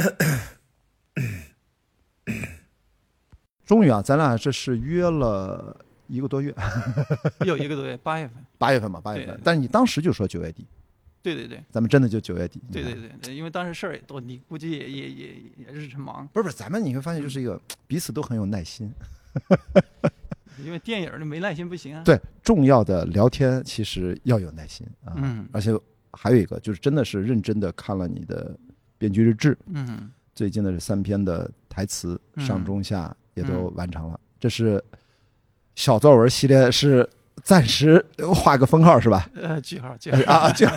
终于啊，咱俩这是约了一个多月，有一个多月，八月份。八月份嘛，八月份。但是你当时就说九月底，对对对咱们真的就九月底。对对对对，因为当时事儿也多，你估计也也也也日程忙，不是不是，咱们你会发现就是一个彼此都很有耐心。因为电影儿没耐心不行啊。对，重要的聊天其实要有耐心啊。嗯而且还有一个就是真的是认真的看了你的编剧日志，嗯。最近的这三篇的台词嗯。上中下也都完成了，这是小作文系列是暂时画个分号是吧？呃，句号句号。啊，句号。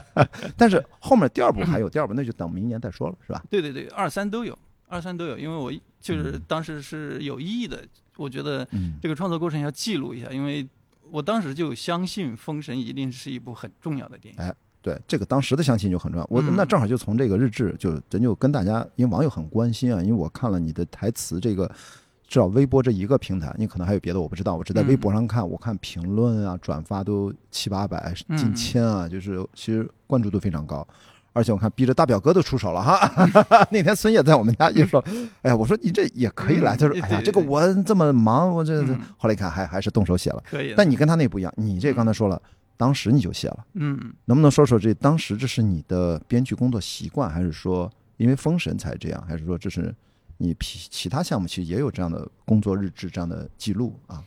但是后面第二部还有第二部，那就等明年再说了，是吧？对对对，二三都有，二三都有，因为我就是当时是有意义的，我觉得嗯。这个创作过程要记录一下，因为我当时就相信《封神》一定是一部很重要的电影。对，这个当时的相亲就很重要。我嗯那正好就从这个日志，就咱就跟大家，因为网友很关心啊，因为我看了你的台词，这个至少微博这一个平台，你可能还有别的我不知道，我只在微博上看，我看评论啊、转发都七八百、嗯近千啊，就是其实关注度非常高。而且我看逼着大表哥都出手了哈，那天孙烨在我们家一说，哎呀，我说你这也可以来，他说嗯哎呀，这个我这么忙，我这这嗯后来一看还还是动手写了。可以。但你跟他那不一样，你这刚才说了，当时你就写了。嗯，能不能说说这当时这是你的编剧工作习惯，还是说因为封神才这样，还是说这是你其其他项目其实也有这样的工作日志这样的记录啊？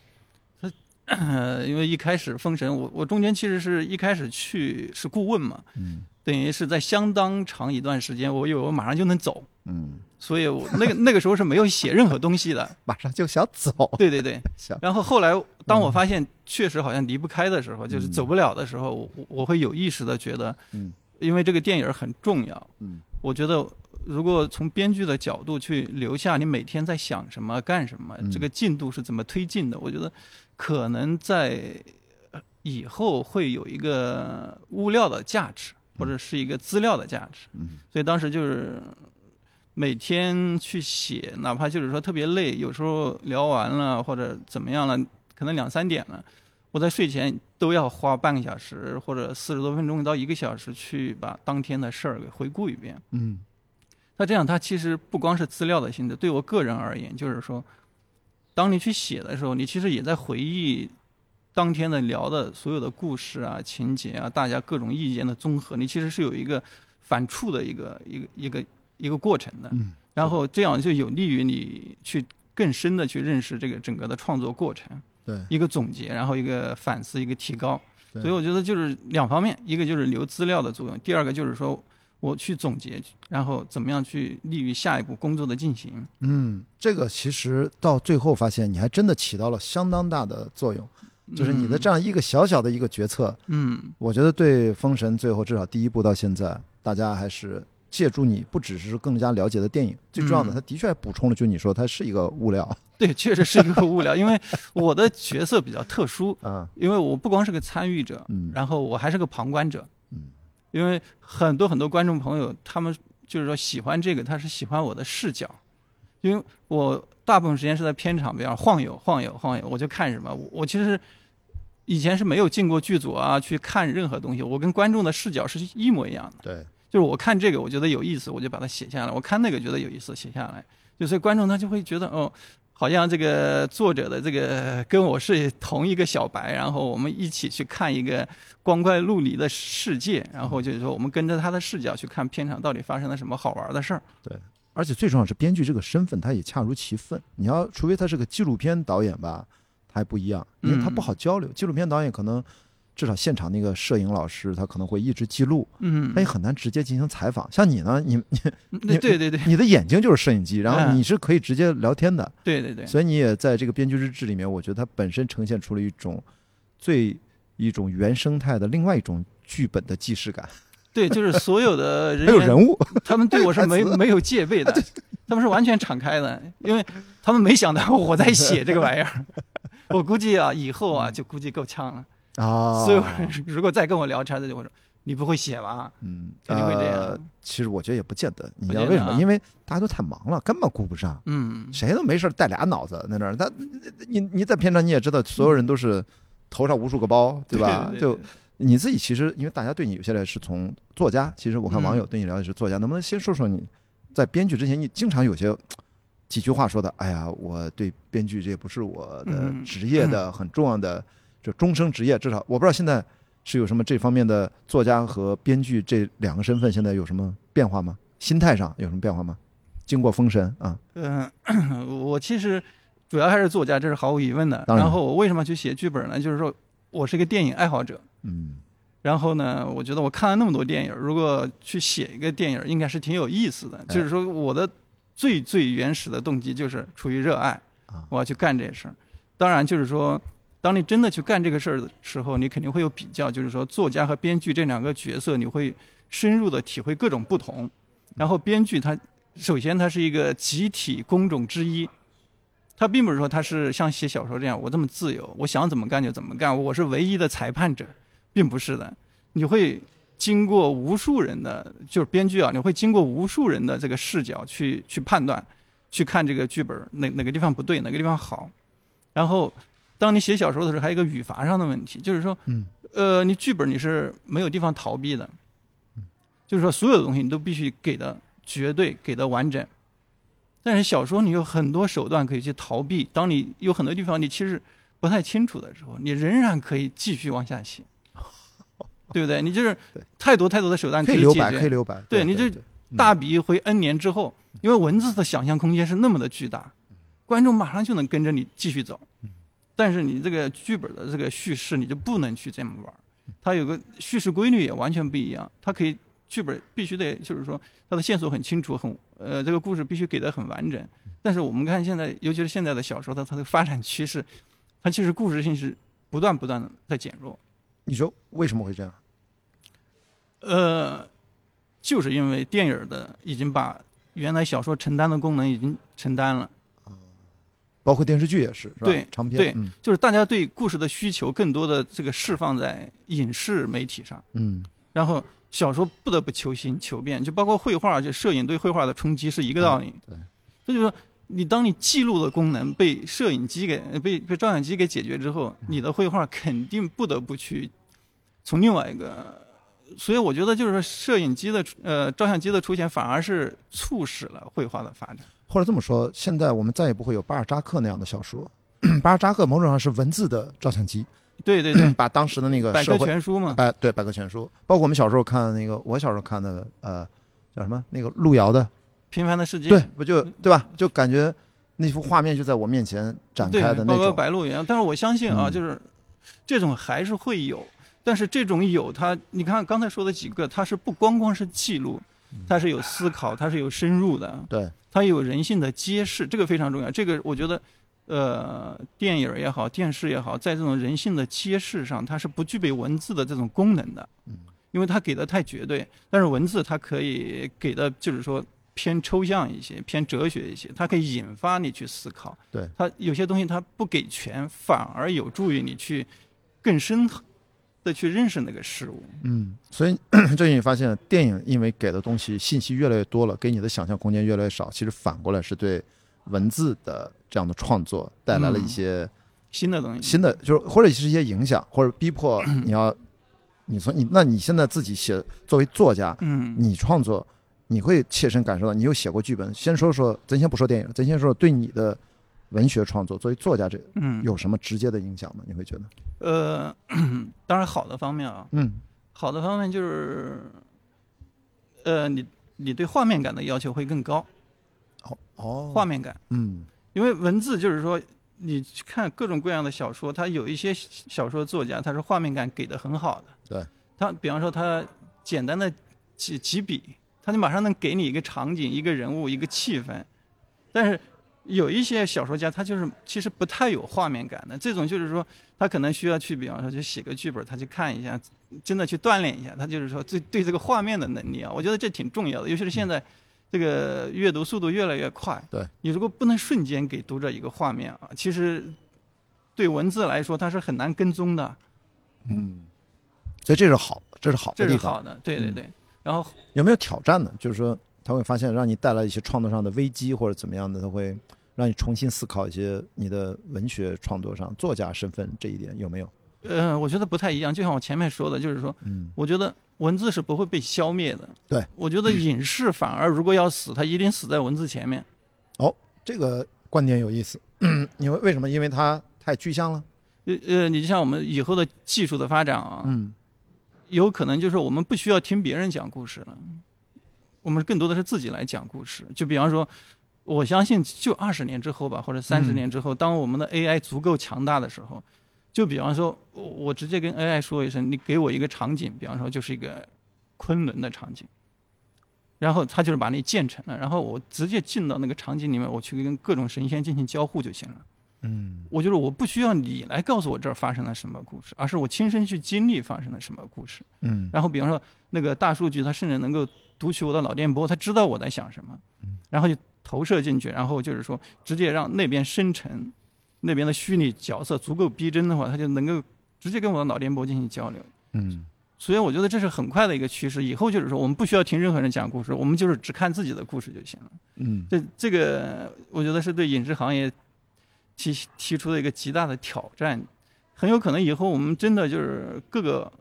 呃，因为一开始《封神》，我我中间其实是一开始去是顾问嘛，嗯等于是在相当长一段时间，我以为我马上就能走，嗯，所以我那个 那个时候是没有写任何东西的。马上就想走，对对对。想。然后后来，当我发现确实好像离不开的时候，就是走不了的时候，我我我会有意识的觉得，嗯，因为这个电影很重要，嗯，我觉得如果从编剧的角度去留下你每天在想什么、干什么，嗯。这个进度是怎么推进的，我觉得可能在呃以后会有一个物料的价值，或者是一个资料的价值。嗯。所以当时就是每天去写，哪怕就是说特别累，有时候聊完了或者怎么样了，可能两三点了，我在睡前都要花半个小时或者四十多分钟到一个小时去把当天的事儿给回顾一遍。嗯那这样，它其实不光是资料的性质，对我个人而言，就是说，当你去写的时候，你其实也在回忆当天的聊的所有的故事啊、情节啊，大家各种意见的综合，你其实是有一个反触的一个一个一个一个过程的。嗯，然后这样就有利于你去更深的去认识这个整个的创作过程，对，一个总结，然后一个反思，一个提高。所以我觉得就是两方面，一个就是留资料的作用，第二个就是说我去总结，然后怎么样去利于下一步工作的进行。嗯，这个其实到最后发现你还真的起到了相当大的作用，就是你的这样一个小小的一个决策，嗯，我觉得对封神最后至少第一步到现在，大家还是借助你，不只是更加了解的电影，最重要的，嗯它的确还补充了，就你说它是一个物料。对，确实是一个物料，因为我的角色比较特殊，啊，因为我不光是个参与者，嗯。然后我还是个旁观者，嗯，因为很多很多观众朋友，他们就是说喜欢这个，他是喜欢我的视角，因为我大部分时间是在片场边上晃悠晃悠晃悠，我就看什么，我我其实以前是没有进过剧组啊，去看任何东西，我跟观众的视角是一模一样的，对，就是我看这个我觉得有意思，我就把它写下来；我看那个觉得有意思，写下来，就所以观众他就会觉得哦。好像这个作者的这个跟我是同一个小白，然后我们一起去看一个光怪陆离的世界，然后就是说我们跟着他的视角去看片场到底发生了什么好玩的事儿。对而且最重要是编剧这个身份，他也恰如其分。你要除非他是个纪录片导演吧，他还不一样，因为他不好交流。纪录片导演可能至少现场那个摄影老师，他可能会一直记录，嗯他也很难直接进行采访。像你呢，你你对对对对你的眼睛就是摄影机，然后嗯你是可以直接聊天的。对对对，所以你也在这个编剧日志里面，我觉得它本身呈现出了一种最一种原生态的另外一种剧本的既视感，对，就是所有的人员 还有人物，他们对我是没 没有戒备的，他们是完全敞开的，因为他们没想到我在写这个玩意儿。我估计啊，以后啊就估计够呛了。啊，所有人如果再跟我聊天，他就会说：“你不会写吧嗯，肯定会这样呃其实我觉得也不见得，你知道为什么？啊因为大家都太忙了，根本顾不上。？”嗯，谁都没事带俩脑子在那儿，他你你在片场你也知道，所有人都是头上无数个包，对吧？对对就你自己其实，因为大家对你有些人是从作家，其实我看嗯网友对你了解是作家，能不能先说说你在编剧之前，你经常有些几句话说的，哎呀，我对编剧这也不是我的嗯职业的很重要的这终生职业，至少我不知道现在是有什么这方面的作家和编剧这两个身份现在有什么变化吗？心态上有什么变化吗？经过封神啊，嗯、我其实主要还是作家，这是毫无疑问的。当然然后我为什么去写剧本呢？就是说我是一个电影爱好者。嗯然后呢，我觉得我看了那么多电影，如果去写一个电影，应该是挺有意思的。哎就是说，我的最最原始的动机就是出于热爱啊，我要去干这事儿。当然，就是说，当你真的去干这个事儿的时候，你肯定会有比较，就是说，作家和编剧这两个角色，你会深入的体会各种不同。然后，编剧他首先他是一个集体工种之一，他并不是说他是像写小说这样，我这么自由，我想怎么干就怎么干，我是唯一的裁判者，并不是的。你会经过无数人的，就是编剧啊，你会经过无数人的这个视角去去判断，去看这个剧本哪哪个地方不对，哪个地方好。然后，当你写小说的时候，还有一个语法上的问题，就是说，嗯呃，你剧本你是没有地方逃避的，就是说所有的东西你都必须给的绝对，给的完整。但是小说你有很多手段可以去逃避，当你有很多地方你其实不太清楚的时候，你仍然可以继续往下写，对不对？你就是太多太多的手段以解可以留白，可以决。留白。对你这对嗯大笔一挥，N 年之后，因为文字的想象空间是那么的巨大，观众马上就能跟着你继续走。但是你这个剧本的这个叙事，你就不能去这么玩儿，它有个叙事规律也完全不一样。它可以剧本必须得就是说它的线索很清楚，很呃这个故事必须给的很完整。但是我们看现在，尤其是现在的小说，它它的发展趋势，它其实故事性是不断不断的在减弱。你说为什么会这样？呃，就是因为电影的已经把原来小说承担的功能已经承担了。包括电视剧也是，是吧？对长篇，对嗯就是大家对故事的需求更多的这个释放在影视媒体上，嗯然后小说不得不求新求变，就包括绘画，就摄影对绘画的冲击是一个道理。对，这就是说，你当你记录的功能被摄影机给被被照相机给解决之后，你的绘画肯定不得不去从另外一个。所以我觉得，就是说，摄影机的呃照相机的出现，反而是促使了绘画的发展。或者这么说，现在我们再也不会有巴尔扎克那样的小说。巴尔扎克某种上是文字的照相机，对对对，把当时的那个百科全书嘛。百对百科全书，包括我们小时候看那个，我小时候看的呃叫什么那个路遥的，平凡的世界。对，不就对吧？就感觉那幅画面就在我面前展开的，那包括。白鹿一样。但是我相信啊，嗯就是这种还是会有，但是这种有它，你看刚才说的几个，它是不光光是记录，它是有思考，它是有深入的，对，它有人性的揭示，这个非常重要。这个我觉得，呃，电影也好，电视也好，在这种人性的揭示上，它是不具备文字的这种功能的，嗯因为它给的太绝对。但是文字它可以给的就是说偏抽象一些，偏哲学一些，它可以引发你去思考。对，它有些东西它不给全，反而有助于你去更深的去认识那个事物。嗯，所以最近你发现电影因为给的东西信息越来越多了，给你的想象空间越来越少，其实反过来是对文字的这样的创作带来了一嗯些新的东西，新的，就是或者是一些影响，或者逼迫你要，你从你那你现在自己写作为作家，嗯，你创作，你会切身感受到，你有写过剧本。先说说，咱先不说电影，咱先说说对你的文学创作，作为作家这嗯。有什么直接的影响吗？你会觉得？呃，当然好的方面啊，嗯。好的方面就是，呃，你你对画面感的要求会更高，哦哦，画面感，嗯。因为文字就是说，你去看各种各样的小说，它有一些小说作家他是画面感给的很好的，对，他比方说他简单的几几笔，他就马上能给你一个场景、一个人物、一个气氛，但是。有一些小说家，他就是其实不太有画面感的。这种就是说，他可能需要去，比方说去写个剧本，他去看一下，真的去锻炼一下。他就是说对对这个画面的能力啊，我觉得这挺重要的。尤其是现在这个阅读速度越来越快，对你如果不能瞬间给读者一个画面啊，其实对文字来说它是很难跟踪的，嗯，所以这是好，这是好的这地方。是好的。对对嗯对，然后有没有挑战呢？就是说，他会发现让你带来一些创作上的危机或者怎么样的，他会让你重新思考一些你的文学创作上作家身份这一点有没有？呃，我觉得不太一样。就像我前面说的，就是说，嗯我觉得文字是不会被消灭的。对，我觉得影视反而如果要死，它一定死在文字前面。哦这个观点有意思。因为为什么？因为它太具象了。呃呃，你就像我们以后的技术的发展啊，嗯有可能就是我们不需要听别人讲故事了，我们更多的是自己来讲故事。就比方说，我相信就二十年之后吧，或者三十嗯年之后，当我们的 AI 足够强大的时候，就比方说，我我直接跟 AI 说一声，你给我一个场景，比方说就是一个昆仑的场景。然后它就是把你建成了，然后我直接进到那个场景里面，我去跟各种神仙进行交互就行了。嗯我觉得我不需要你来告诉我这儿发生了什么故事，而是我亲身去经历发生了什么故事。嗯然后比方说那个大数据，它甚至能够读取我的脑电波，它知道我在想什么，然后就投射进去，然后就是说直接让那边生成，那边的虚拟角色足够逼真的话，它就能够直接跟我的脑电波进行交流。嗯所以我觉得这是很快的一个趋势，以后就是说我们不需要听任何人讲故事，我们就是只看自己的故事就行了。嗯这这个我觉得是对影视行业提提出了一个极大的挑战，很有可能以后我们真的就是各个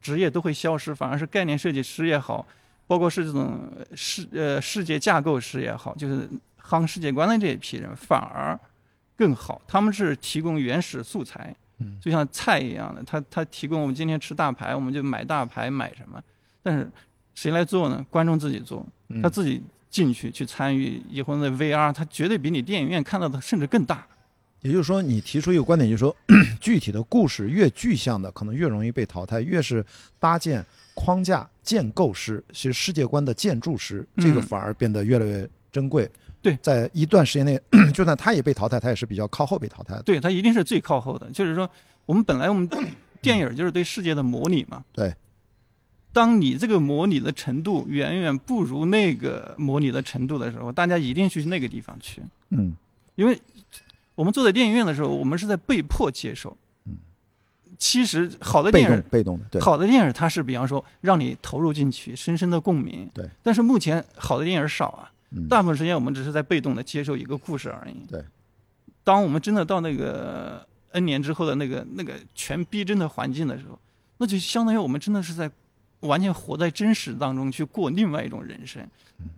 职业都会消失，反而是概念设计师也好，包括是这种世呃世界架构师也好，就是夯世界观的这一批人反而更好，他们是提供原始素材，嗯就像菜一样的，他他提供我们今天吃大排，我们就买大排买什么，但是谁来做呢？观众自己做。嗯他自己进去去参与以后那 VR，他绝对比你电影院看到的甚至更大。也就是说，你提出一个观点，就是说，具体的故事越具象的，可能越容易被淘汰；越是搭建框架、建构师，其实世界观的建筑师，这个嗯反而变得越来越珍贵。对在一段时间内，就算他也被淘汰，他也是比较靠后被淘汰的。对，他一定是最靠后的。就是说，我们本来我们 电影就是对世界的模拟嘛。对。当你这个模拟的程度远远不如那个模拟的程度的时候，大家一定去那个地方去，嗯因为我们坐在电影院的时候，我们是在被迫接受。嗯。其实好的电影被动的，对，好的电影它是比方说让你投入进去，深深的共鸣。对。但是目前好的电影少啊，嗯大部分时间我们只是在被动的接受一个故事而已。对。当我们真的到那个 N 年之后的那个那个全逼真的环境的时候，那就相当于我们真的是在完全活在真实当中去过另外一种人生。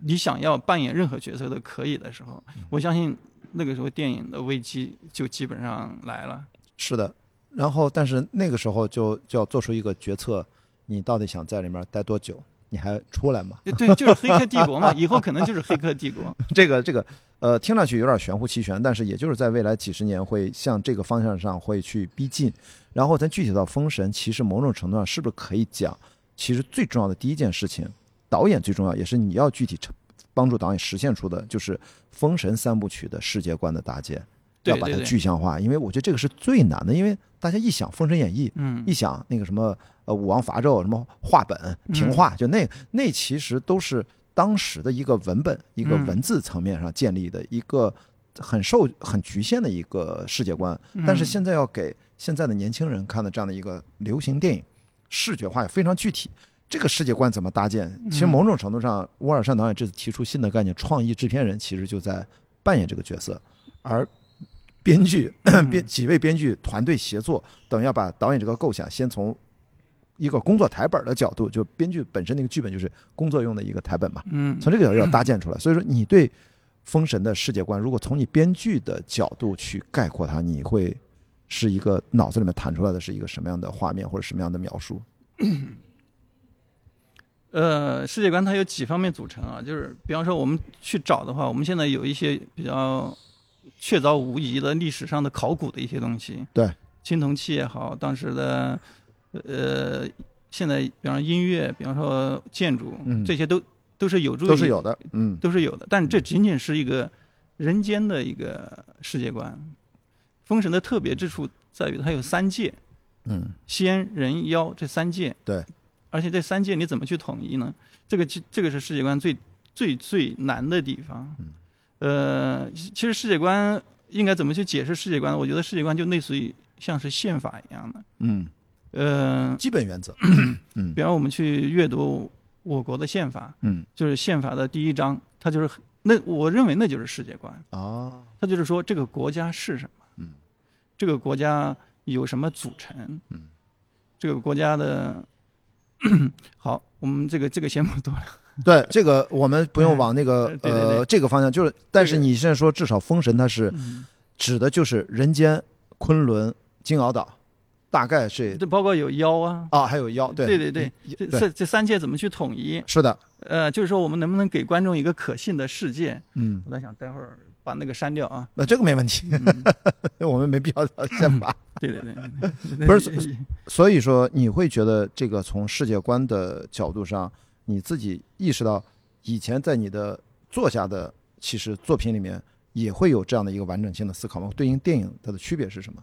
你想要扮演任何角色都可以的时候，我相信那个时候电影的危机就基本上来了。是的。然后，但是那个时候就就要做出一个决策，你到底想在里面待多久？你还出来吗？对，就是 黑客帝国嘛，以后可能就是黑客帝国。这个这个呃，听上去有点玄乎其玄，但是也就是在未来几十年会向这个方向上会去逼近。然后咱具体到《封神》，其实某种程度上是不是可以讲，其实最重要的第一件事情，导演最重要，也是你要具体成帮助导演实现出的，就是《封神》三部曲的世界观的搭建，要把它具象化。因为我觉得这个是最难的，因为大家一想《封神演义》，嗯一想那个什么呃武王伐纣什么话本平话，就那那其实都是当时的一个文本、一个嗯文字层面上建立的一个很受很局限的一个世界观。但是嗯现在要给现在的年轻人看的这样的一个流行电影，视觉化也非常具体。这个世界观怎么搭建？其实嗯某种程度上，乌尔善导演这次提出新的概念，创意制片人其实就在扮演这个角色，而编剧嗯编几位编剧团队协作，等于要把导演这个构想先从一个工作台本的角度，就编剧本身那个剧本就是工作用的一个台本嘛，嗯，从这个角度要搭建出来。所以说，你对《封神》的世界观，如果从你编剧的角度去概括它，你会是一个脑子里面弹出来的是一个什么样的画面或者什么样的描述？呃，世界观它有几方面组成啊？就是比方说我们去找的话，我们现在有一些比较确凿无疑的历史上的考古的一些东西，对，青铜器也好，当时的呃，现在比方说音乐，比方说建筑，嗯这些都都是有助于都是有的，嗯都是有的，但这仅仅是一个人间的一个世界观。封神的特别之处在于它有三界，嗯仙人妖这三界。对。而且这三界你怎么去统一呢？这个其这个是世界观最最最难的地方。嗯。呃，其其实世界观应该怎么去解释世界观？我觉得世界观就类似于像是宪法一样的。嗯，呃，基本原则，嗯比方我们去阅读我国的宪法，嗯就是宪法的第一章，它就是那我认为那就是世界观。啊，它就是说这个国家是什么，嗯，这个国家有什么组成，嗯，这个国家的，好，我们这个这个先不多了。对这个我们不用往那个对对对呃这个方向，就是，但是你现在说至少封神它是嗯，指的就是人间、昆仑、金鳌岛，大概是这包括有妖啊，啊，还有妖，对对对对这这三界怎么去统一？是的，呃，就是说我们能不能给观众一个可信的世界？嗯，我在想，待会儿把那个删掉啊。那这个没问题，嗯 我们没必要先把。对对对，不是所以说，你会觉得这个从世界观的角度上，你自己意识到，以前在你的作家的其实作品里面也会有这样的一个完整性的思考吗？对应电影它的区别是什么？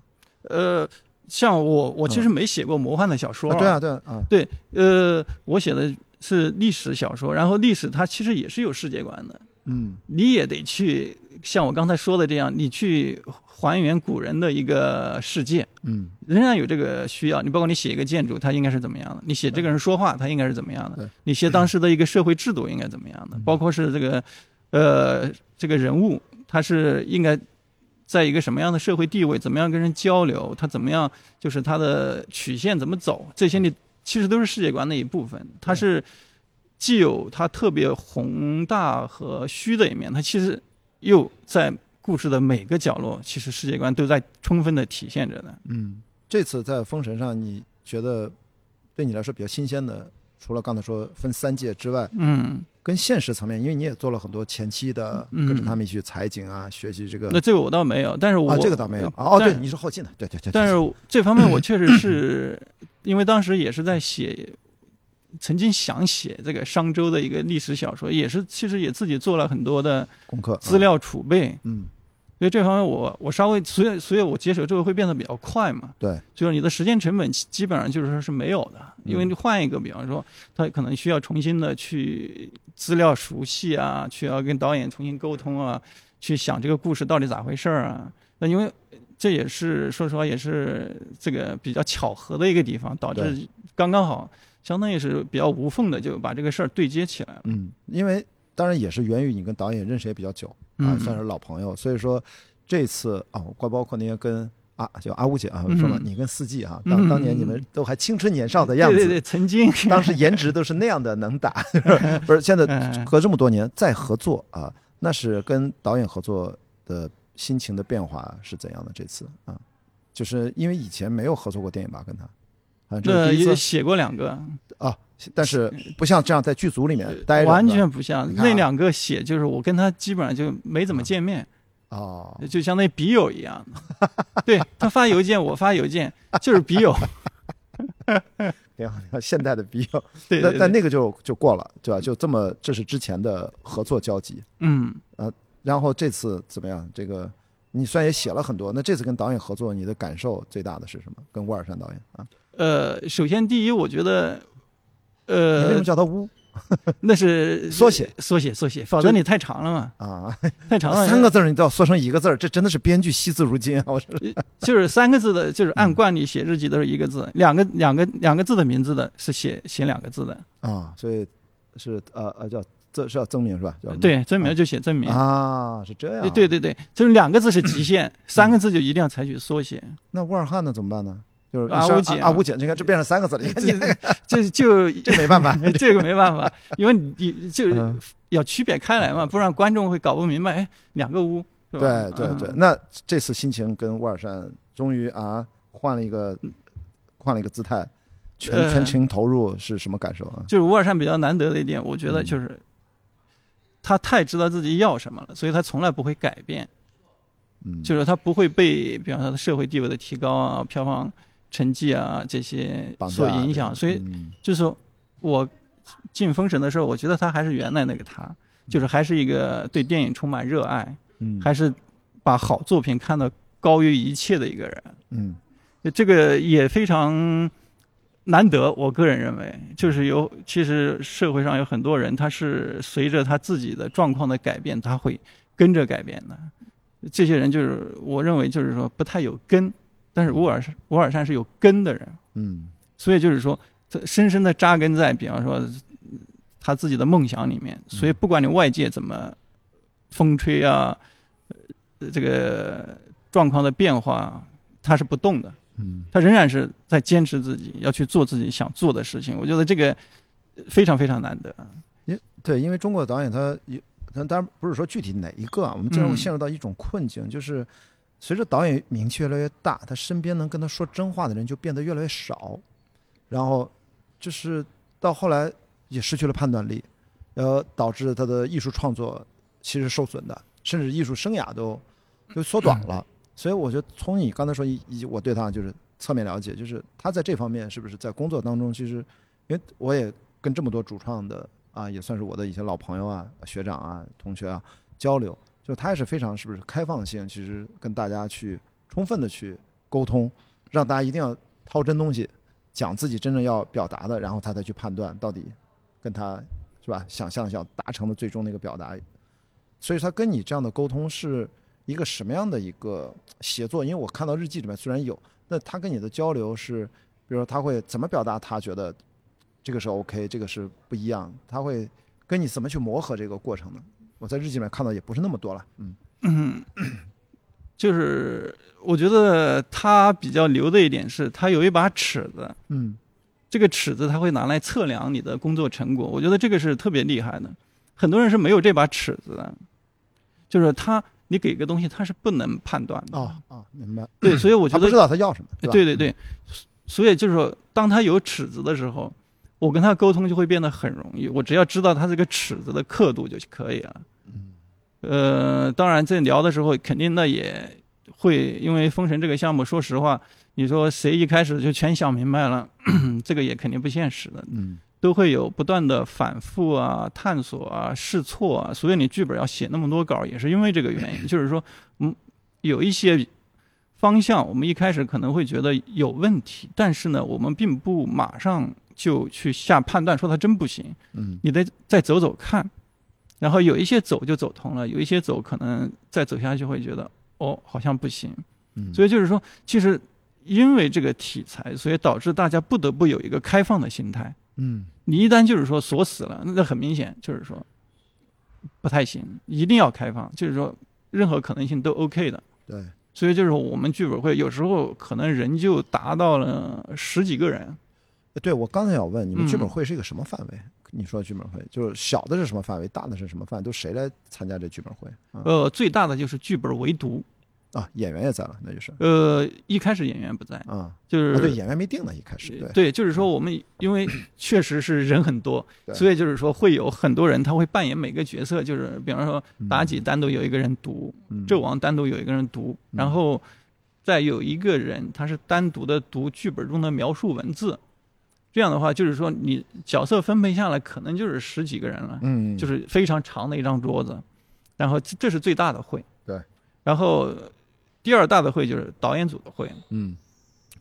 呃，像我，我其实没写过魔幻的小说、啊，对啊，对啊，啊，对，呃，我写的是历史小说，然后历史它其实也是有世界观的，嗯你也得去像我刚才说的这样，你去还原古人的一个世界，嗯仍然有这个需要。你包括你写一个建筑，它应该是怎么样的？你写这个人说话，他应该是怎么样的？你写当时的一个社会制度应该怎么样的？包括是这个，呃，这个人物他是应该。在一个什么样的社会地位，怎么样跟人交流，他怎么样，就是他的曲线怎么走，这些你其实都是世界观的一部分。它是既有它特别宏大和虚的一面，它其实又在故事的每个角落，其实世界观都在充分的体现着的。嗯，这次在《封神》上，你觉得对你来说比较新鲜的，除了刚才说分三界之外，嗯，跟现实层面，因为你也做了很多前期的，嗯。跟着他们一起去采景啊，学习这个那这个我倒没有，但是我、啊，这个倒没有。啊哦，对，你是后进的，对对对，对。但是这方面我确实是 因为当时也是在写，曾经想写这个商周的一个历史小说，也是其实也自己做了很多的功课资，料储备，嗯，所以这方面我我稍微所以所以我接手这个会变得比较快嘛，对，就是你的时间成本基基本上就是说是没有的，因为你换一个，比方说他可能需要重新的去资料熟悉啊，去要跟导演重新沟通啊，去想这个故事到底咋回事儿啊。那因为这也是说实话也是这个比较巧合的一个地方，导致刚刚好，相当于是比较无缝的就把这个事儿对接起来了。嗯，因为当然也是源于你跟导演认识也比较久啊，嗯算是老朋友，所以说这次啊，包包括那些跟啊，就阿乌姐啊，嗯说了，你跟四季啊，嗯当当年你们都还青春年少的样子，对对对，曾经当时颜值都是那样的能打，不是？现在嗯隔这么多年再合作啊，那是跟导演合作的心情的变化是怎样的？这次啊，就是因为以前没有合作过电影吧，跟他，啊，这那也写过两个，啊，但是不像这样在剧组里面待着，完全不像啊那两个写，就是我跟他基本上就没怎么见面。哦，就相当于笔友一样的，对他发邮件，我发邮件，就是笔友。挺好，挺好现代的笔友，对对对，但但那个就就过了，对吧？就这么，这是之前的合作交集。嗯，然后这次怎么样？这个你虽然也写了很多，那这次跟导演合作，你的感受最大的是什么？跟沃尔善导演啊，呃，首先第一，我觉得，你为什呃么，叫他乌那是缩写缩写，缩写，否则你太长了嘛，啊？太长了。三个字儿你都要缩成一个字儿，这真的是编剧惜字如金啊！我说，就是三个字的，就是按惯例写日记都是一个字，两个两个两个字的名字的是写写两个字的，啊，所以是呃呃叫这是叫曾明是吧？叫对，真名就写真名。啊，是这样。对，对对，就是两个字是极限，三个字就一定要采取缩写。那沃尔汉呢？怎么办呢？就是阿乌姐阿乌姐，你看这变成三个字了，你看你这就 这没办法。这个没办法，因为你你就嗯要区别开来嘛，不然观众会搞不明白。哎，两个屋，对对对，嗯那这次心情跟沃尔善终于啊换了一个换了一个姿态，全呃全情投入是什么感受啊？就是乌尔善比较难得的一点，我觉得嗯就是他太知道自己要什么了，所以他从来不会改变，嗯，就是他不会被比方说他的社会地位的提高啊、票房成绩啊这些所影响，所以嗯就是说我进封神的时候，我觉得他还是原来那个他，就是还是一个对电影充满热爱，嗯还是把好作品看得高于一切的一个人。嗯这个也非常难得，我个人认为，就是有其实社会上有很多人，他是随着他自己的状况的改变，他会跟着改变的。这些人就是我认为就是说不太有根，但是乌尔善乌尔善是有根的人，嗯所以就是说他深深的扎根在，比方说他自己的梦想里面，所以不管你外界怎么风吹啊，呃这个状况的变化，他是不动的。嗯他仍然是在坚持自己要去做自己想做的事情。我觉得这个非常非常难得。因对，因为中国的导演他有，但当然不是说具体哪一个啊，我们经常会嗯陷入到一种困境，就是随着导演名气越来越大，他身边能跟他说真话的人就变得越来越少，然后就是到后来也失去了判断力，呃，导致他的艺术创作其实受损的，甚至艺术生涯都都缩短了。所以我觉得从你刚才说以以我对他就是侧面了解，就是他在这方面是不是在工作当中，其实因为我也跟这么多主创的啊，也算是我的一些老朋友啊、学长啊、同学啊交流，就他也是非常是不是开放性，其实跟大家去充分的去沟通，让大家一定要掏真东西，讲自己真正要表达的，然后他再去判断到底跟他是吧想象想达成的最终的一个表达。所以他跟你这样的沟通是一个什么样的一个协作？因为我看到日记里面虽然有，那他跟你的交流是，比如说他会怎么表达他觉得这个是 OK，这个是不一样，他会跟你怎么去磨合这个过程呢？我在日记里面看到也不是那么多了，嗯嗯，就是我觉得他比较牛的一点是，他有一把尺子，嗯这个尺子他会拿来测量你的工作成果，我觉得这个是特别厉害的。很多人是没有这把尺子的，就是他你给个东西他是不能判断的。啊啊，明白。对，所以我 觉他不得知道他要什么？对对对，所以就是说，当他有尺子的时候，我跟他沟通就会变得很容易。我只要知道他这个尺子的刻度就可以了。嗯呃，当然在聊的时候，肯定那也会因为封神这个项目，说实话，你说谁一开始就全想明白了，这个也肯定不现实的，嗯都会有不断的反复啊、探索啊、试错啊。所以你剧本要写那么多稿，也是因为这个原因，就是说，嗯，有一些方向我们一开始可能会觉得有问题，但是呢，我们并不马上就去下判断说他真不行，嗯。你得再走走看，然后有一些走就走通了，有一些走可能再走下去会觉得哦好像不行，嗯，所以就是说，其实因为这个题材，所以导致大家不得不有一个开放的心态。嗯。你一旦就是说锁死了，那很明显就是说不太行，一定要开放，就是说任何可能性都 OK 的。对，所以就是我们剧本会有时候可能人就达到了十几个人，对我刚才要问你们嗯剧本会是一个什么范围？你说剧本会就是小的是什么范围，大的是什么范围？都谁来参加这剧本会？啊？呃，最大的就是剧本围读，啊，演员也在了，那就是。呃，一开始演员不在，啊，就是、啊对，演员没定呢，一开始对，对，就是说我们因为确实是人很多，对所以就是说会有很多人他会扮演每个角色，就是比方说嗯。妲己单独有一个人读，嗯。纣王单独有一个人读，嗯。然后再有一个人他是单独的读剧本中的描述文字，这样的话就是说你角色分配下来可能就是十几个人了，嗯，就是非常长的一张桌子，然后这这是最大的会，对，然后第二大的会就是导演组的会，嗯。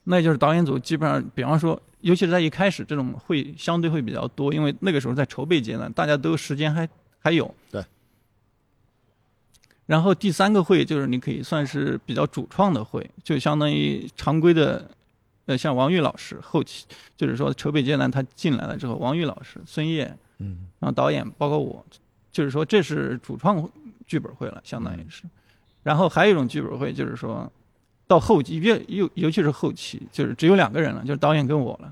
那就是导演组基本上，比方说，尤其是在一开始这种会相对会比较多，因为那个时候在筹备阶段，大家都时间还还有。对。然后第三个会就是你可以算是比较主创的会，就相当于常规的，呃，像王玉老师后期就是说筹备阶段他进来了之后，王玉老师、孙烨，嗯然后导演包括我，就是说这是主创剧本会了，相当于是。然后还有一种剧本会，就是说到后期，越尤尤其是后期，就是只有两个人了，就是导演跟我了。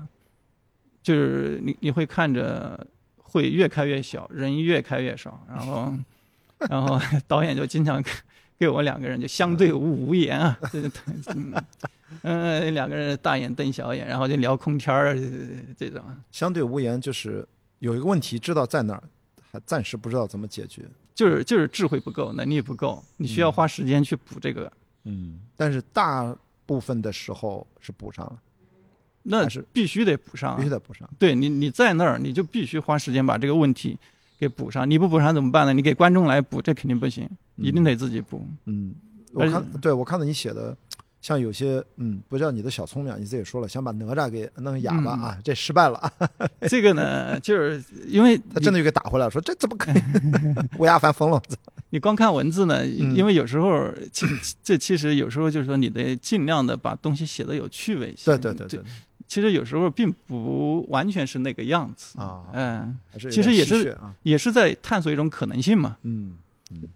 就是你你会看着会越开越小，人越开越少，然后 然后导演就经常 给我两个人就相对无无言啊，这 嗯嗯两个人大眼瞪小眼，然后就聊空天儿这种。相对无言，就是有一个问题知道在哪儿，还暂时不知道怎么解决。就是就是智慧不够，能力不够，你需要花时间去补这个。嗯，但是大部分的时候是补上了，那是必须得补上啊、必须得补上。对你你在那儿，你就必须花时间把这个问题给补上。你不补上怎么办呢？你给观众来补，这肯定不行，一定得自己补。嗯，我看对我看到你写的，像有些嗯，不知道你的小聪明，你自己说了，想把哪吒给弄哑巴嗯啊，这失败了啊，这个呢，就是因为他真的就给打回来了，说这怎么可以？乌鸦凡疯了，你光看文字呢，嗯因为有时候其这其实有时候就是说你得尽量的把东西写的有趣味性。对对对对，其实有时候并不完全是那个样子。啊，嗯，其实也是也是在探索一种可能性嘛。嗯，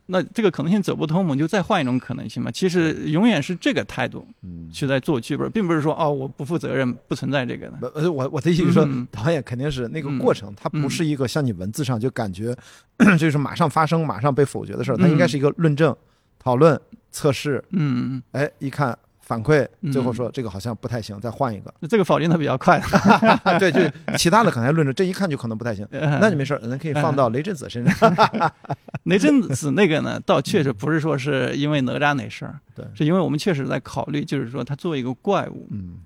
那这个可能性走不通，我们就再换一种可能性嘛。其实永远是这个态度嗯，去在做剧本，并不是说哦我不负责任，不存在这个的。呃我我的意思是说嗯，导演肯定是那个嗯过程，它不嗯。是一个像你文字上就感觉 就是马上发生、马上被否决的事儿，它嗯。应该是一个论证、讨论、测试，嗯，哎，一看反馈，嗯最后说这个好像不太行，再换一个。这个否定的比较快。对，就其他的可能还论证，这一看就可能不太行。那那你没事儿，咱可以放到雷震子身上。雷震子那个呢，倒确实不是说是因为哪吒那事儿，对是因为我们确实在考虑，就是说他作为一个怪物，嗯，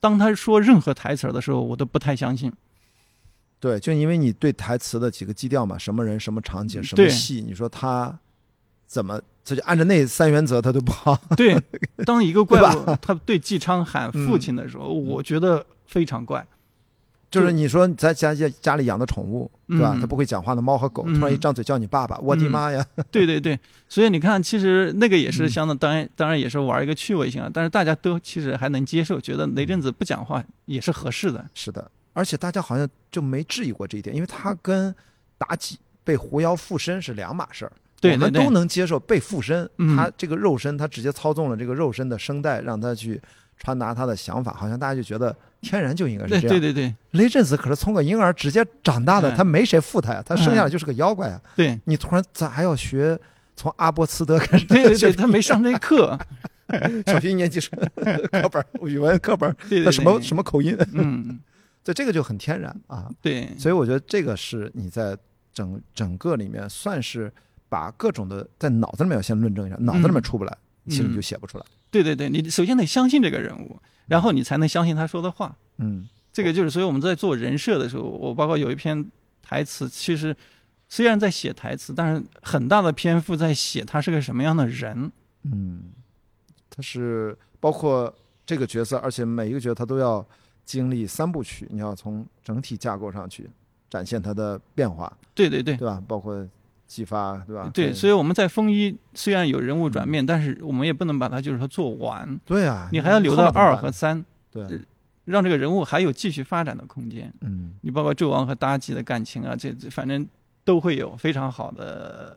当他说任何台词的时候，我都不太相信。对，就因为你对台词的几个基调嘛，什么人、什么场景、什么戏，你说他怎么，他就按照那三原则，他都不好。对，当一个怪对物他对纪昌喊父亲的时候，我觉得非常怪。就是你说你在家家家里养的宠物，对吧？嗯它不会讲话的猫和狗，嗯突然一张嘴叫你爸爸，我的妈呀！对对对，所以你看，其实那个也是嗯相当，当然当然也是玩一个趣味性啊，但是大家都其实还能接受，觉得雷震子不讲话也是合适的。是的，而且大家好像就没质疑过这一点，因为他跟妲己被狐妖附身是两码事儿。我们都能接受被附身，嗯他这个肉身，他直接操纵了这个肉身的声带，让他去传达他的想法，好像大家就觉得天然就应该是这样。对对对雷震子可是从个婴儿直接长大的，嗯他没谁附他呀，他生下来就是个妖怪呀。对你突然咋还要学从阿波茨德开始？对对对，他没上这课。小学一年级是课本儿，语文课本 儿，那什么什么口音？嗯，对，这个就很天然啊。对，所以我觉得这个是你在整整个里面算是把各种的在脑子里面要先论证一下，脑子里面出不来，其实你就写不出来。对对对，你首先得相信这个人物，然后你才能相信他说的话。嗯这个就是，所以我们在做人设的时候，我包括有一篇台词，其实虽然在写台词，但是很大的篇幅在写他是个什么样的人。嗯，他是包括这个角色，而且每一个角色他都要经历三部曲，你要从整体架构上去展现他的变化，对对对对吧？包括激发，对吧？对，所以我们在风一虽然有人物转嗯变，但是我们也不能把它就是说做完，对啊，你还要留到二和三，对，让这个人物还有继续发展的空间。嗯你包括纣王和妲己的感情啊，这这反正都会有非常好的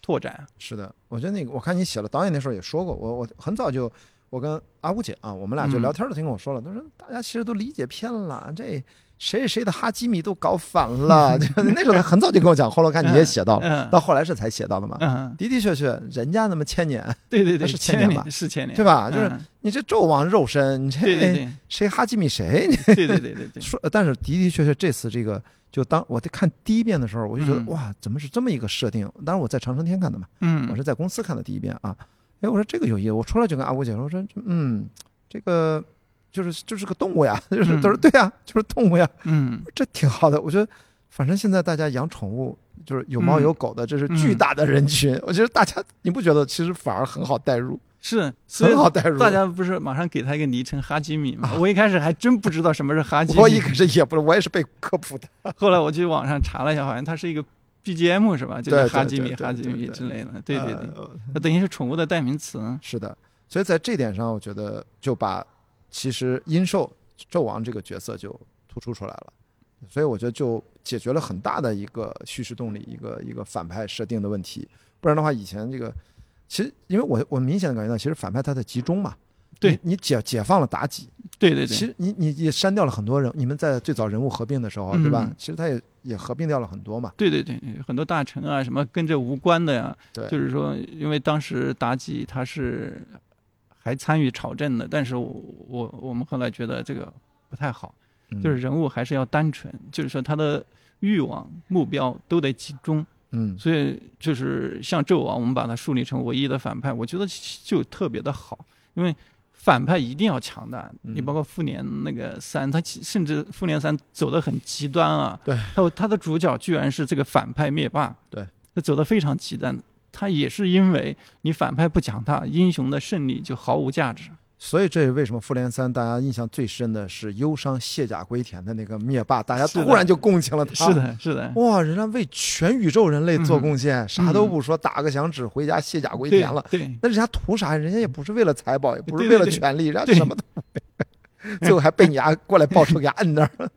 拓展。是的，我觉得那个我看你写了导演那时候也说过，我我很早就我跟阿姑姐啊，我们俩就嗯聊天的时候跟我说了，他说大家其实都理解偏了，这谁谁谁的哈基米都搞反了，就那时候他很早就跟我讲，后来我看你也写到了，嗯到后来是才写到的嘛。嗯，的的确确，人家那么千年，对对对，是千千年吧是千年，对吧？就是嗯你这纣王肉身，你这对对对谁哈基米谁？对对对对对，说，但是的的确确这次这个，就当我在看第一遍的时候，我就觉得、嗯哇，怎么是这么一个设定？当然我在长生天看的嘛，嗯，我是在公司看的第一遍啊。哎，我说这个有意思，我出来就跟阿姑姐说，我说嗯，这个就是就是个动物呀，就是嗯他说对呀，就是动物呀，嗯 这挺好的。我觉得反正现在大家养宠物。就是有猫嗯有狗的，这是巨嗯大的人群。我觉得大家，你不觉得其实反而很好代入，是，很好代入。大家不是马上给他一个昵称哈基米吗？啊我一开始还真不知道什么是哈基米，我一开始也不是，我也是被科普的。后来我去网上查了一下，好像它是一个 BGM 是吧？就是哈基米、哈基米之类的。对对对，那等于是宠物的代名词。是的，所以在这点上，我觉得就把其实殷寿纣王这个角色就突出出来了，所以我觉得就解决了很大的一个叙事动力，一个一个反派设定的问题。不然的话，以前这个其实因为我我明显的感觉到，其实反派他在集中嘛。对你，你解解放了妲己，对对对，其实你你也删掉了很多人。你们在最早人物合并的时候，对吧嗯？其实他也也合并掉了很多嘛。对对对，很多大臣啊，什么跟这无关的呀，对，就是说，因为当时妲己她是还参与朝政的，但是我我我们后来觉得这个不太好，嗯就是人物还是要单纯，就是说他的欲望目标都得集中。嗯所以就是像纣王，我们把他树立成唯一的反派，我觉得就特别的好，因为反派一定要强大。嗯你包括复联那个三，他其甚至复联三走的很极端啊。对，还有他的主角居然是这个反派灭霸。对，他走的非常极端。他也是因为你反派不强大，英雄的胜利就毫无价值。所以这也为什么复联三大家印象最深的是忧伤卸甲归田的那个灭霸，大家突然就共情了他。是，的，是的，哇，人家为全宇宙人类做贡献，啥都不说，打个响指回家卸甲归田了。对那人家图啥？人家也不是为了财宝，也不是对对为了权利，人家什么都没有，最后还被你丫过来报仇给他摁那儿了。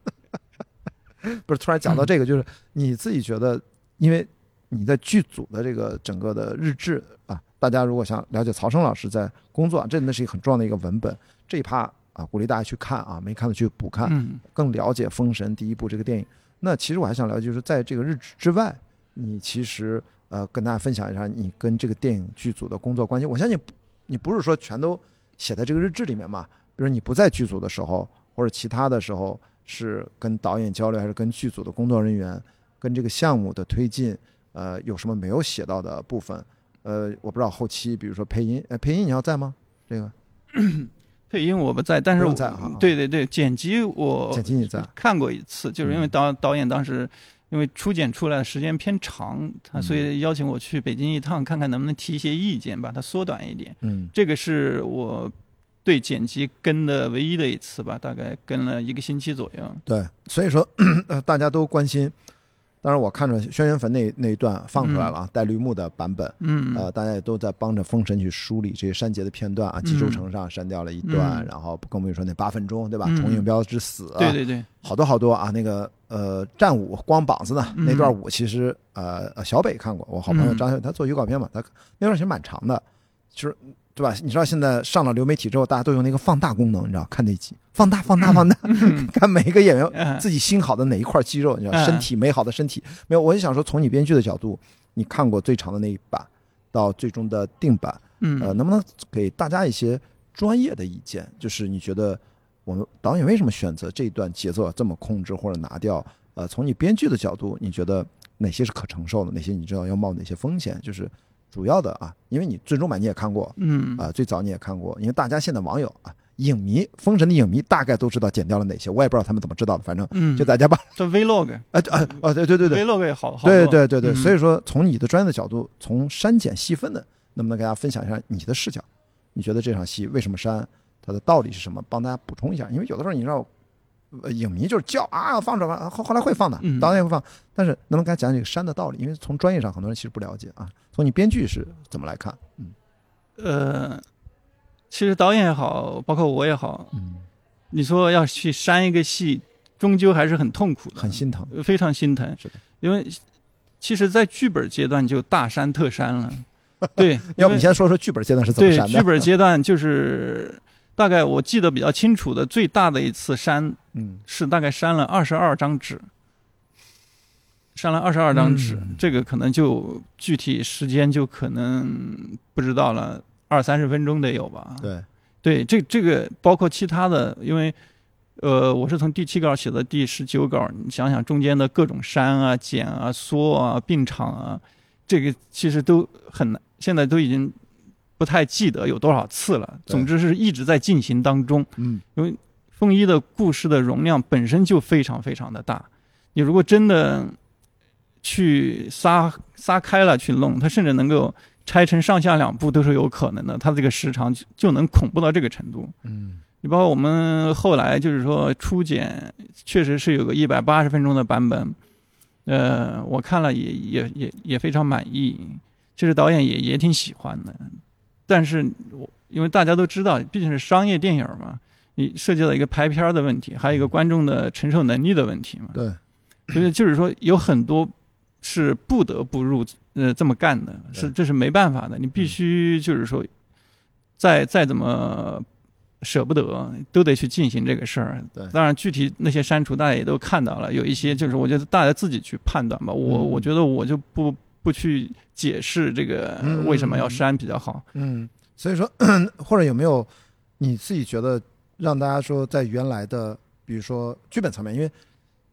不是，突然讲到这个，就是你自己觉得，因为你在剧组的这个整个的日志啊，大家如果想了解曹生老师在工作啊，这那是一个很重要的一个文本，这一趴啊，鼓励大家去看啊，没看的去补看，嗯更了解《封神》第一部这个电影。那其实我还想了解，就是在这个日志之外，你其实呃跟大家分享一下你跟这个电影剧组的工作关系。我相信你不是说全都写在这个日志里面嘛？比如你不在剧组的时候，或者其他的时候，是跟导演交流，还是跟剧组的工作人员，跟这个项目的推进，呃，有什么没有写到的部分？呃，我不知道后期，比如说配音，呃，配音你要在吗？这个 配音我不在，但是我在哈对对对，剪辑我剪辑你在，看过一次，就是因为嗯导导演当时因为初剪出来的时间偏长，他嗯所以邀请我去北京一趟，看看能不能提一些意见，把它缩短一点。嗯这个是我对剪辑跟的唯一的一次吧，大概跟了一个星期左右。对，所以说 呃大家都关心。当然，我看着《轩辕坟那》那一段放出来了啊，带绿幕的版本，嗯，呃，大家也都在帮着封神去梳理这些删节的片段啊，嗯济州城上删掉了一段，嗯。然后更不用说那八分钟，对吧？嗯。重影标之死、啊，对对对，好多好多啊，那个呃战舞光膀子呢，嗯。那段舞其实呃呃小北看过，我好朋友嗯。张小他做预告片嘛，他那段其实蛮长的，就是对吧？你知道现在上了流媒体之后，大家都用那个放大功能，你知道看那集放大放大放大，看每一个演员嗯自己心好的哪一块肌肉，你知道嗯身体美好的身体没有？我就想说，从你编剧的角度，你看过最长的那一版到最终的定版，嗯呃，能不能给大家一些专业的意见？就是你觉得我们导演为什么选择这一段节奏这么控制或者拿掉？呃，从你编剧的角度，你觉得哪些是可承受的？哪些你知道要冒哪些风险？就是主要的啊，因为你最终版你也看过嗯啊、最早你也看过，因为大家现在网友啊。影迷，封神的影迷大概都知道剪掉了哪些，我也不知道他们怎么知道的，反正嗯，就大家吧 这 vlog 啊啊啊，对对对对，vlog 也好好对对对对，嗯所以说从你的专业的角度，从删减细分的，能不能给大家分享一下你的视角？你觉得这场戏为什么删？它的道理是什么？帮大家补充一下，因为有的时候你知道，呃影迷就是叫啊放着吧，后后来会放的，嗯导演会放，但是能不能给大家讲这个删的道理？因为从专业上很多人其实不了解啊。从你编剧是怎么来看？嗯呃，其实导演也好，包括我也好，嗯，你说要去删一个戏，终究还是很痛苦的，很心疼。呃非常心疼。是的，因为其实，在剧本阶段就大删特删了。对，要不你先说说剧本阶段是怎么删的？剧本阶段就是大概我记得比较清楚的最大的一次删嗯。是大概删了二十二张纸，删了二十二张纸，嗯。这个可能就具体时间就可能不知道了，二三十分钟得有吧。对，对，这这个包括其他的，因为呃，我是从第七稿写到第十九稿，你想想中间的各种删啊、减啊、缩啊、并场啊，这个其实都很难，现在都已经不太记得有多少次了。总之是一直在进行当中。嗯因为凤一的故事的容量本身就非常非常的大，你如果真的去撒撒开了去弄，它甚至能够拆成上下两部都是有可能的，它这个时长就就能恐怖到这个程度。嗯你包括我们后来就是说初剪，确实是有个一百八十分钟的版本，呃，我看了也也也也非常满意，其实导演也也挺喜欢的，但是我因为大家都知道，毕竟是商业电影嘛，你涉及到一个拍片儿的问题，还有一个观众的承受能力的问题嘛，对，所以就是说有很多是不得不入呃这么干的，是这是没办法的，你必须就是说再再怎么舍不得，都得去进行这个事儿。对。当然具体那些删除大家也都看到了，有一些就是我觉得大家自己去判断吧，我嗯。我觉得我就不不去解释这个嗯为什么要删比较好。嗯，所以说 或者有没有你自己觉得让大家说在原来的，比如说剧本层面，因为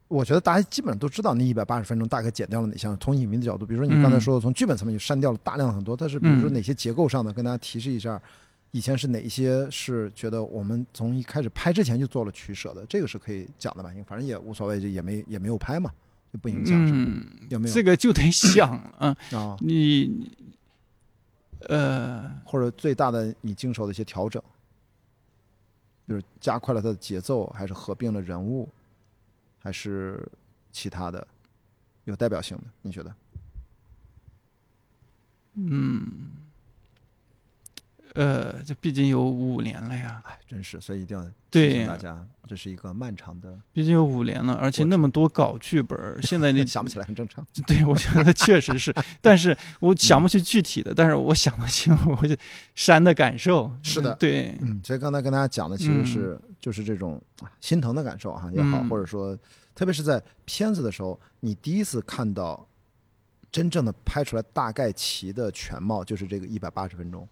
我觉得大家基本上都知道那一百八十分钟大概剪掉了哪项。从影迷的角度，比如说你刚才嗯说的，从剧本层面就删掉了大量很多，但是比如说嗯哪些结构上的，跟大家提示一下。以前是哪一些是觉得我们从一开始拍之前就做了取舍的？这个是可以讲的吧？因为反正也无所谓，就也没也没有拍嘛，就不影响。嗯，有没有这个就得想啊，啊？你呃。或者最大的你经手的一些调整，就是加快了它的节奏，还是合并了人物，还是其他的有代表性的？你觉得？呃，这毕竟有五年了呀，哎，真是，所以一定要提对醒大家，这是一个漫长的，毕竟有五年了，而且那么多稿剧本，现在你 想不起来很正常。对，我觉得确实是，但是我想不起具体的，但是我想得清我就山的感受。是的对，嗯，所以刚才跟大家讲的其实是、就是这种啊心疼的感受哈也好，嗯或者说，特别是在片子的时候，你第一次看到真正的拍出来大概齐的全貌，就是这个一百八十分钟。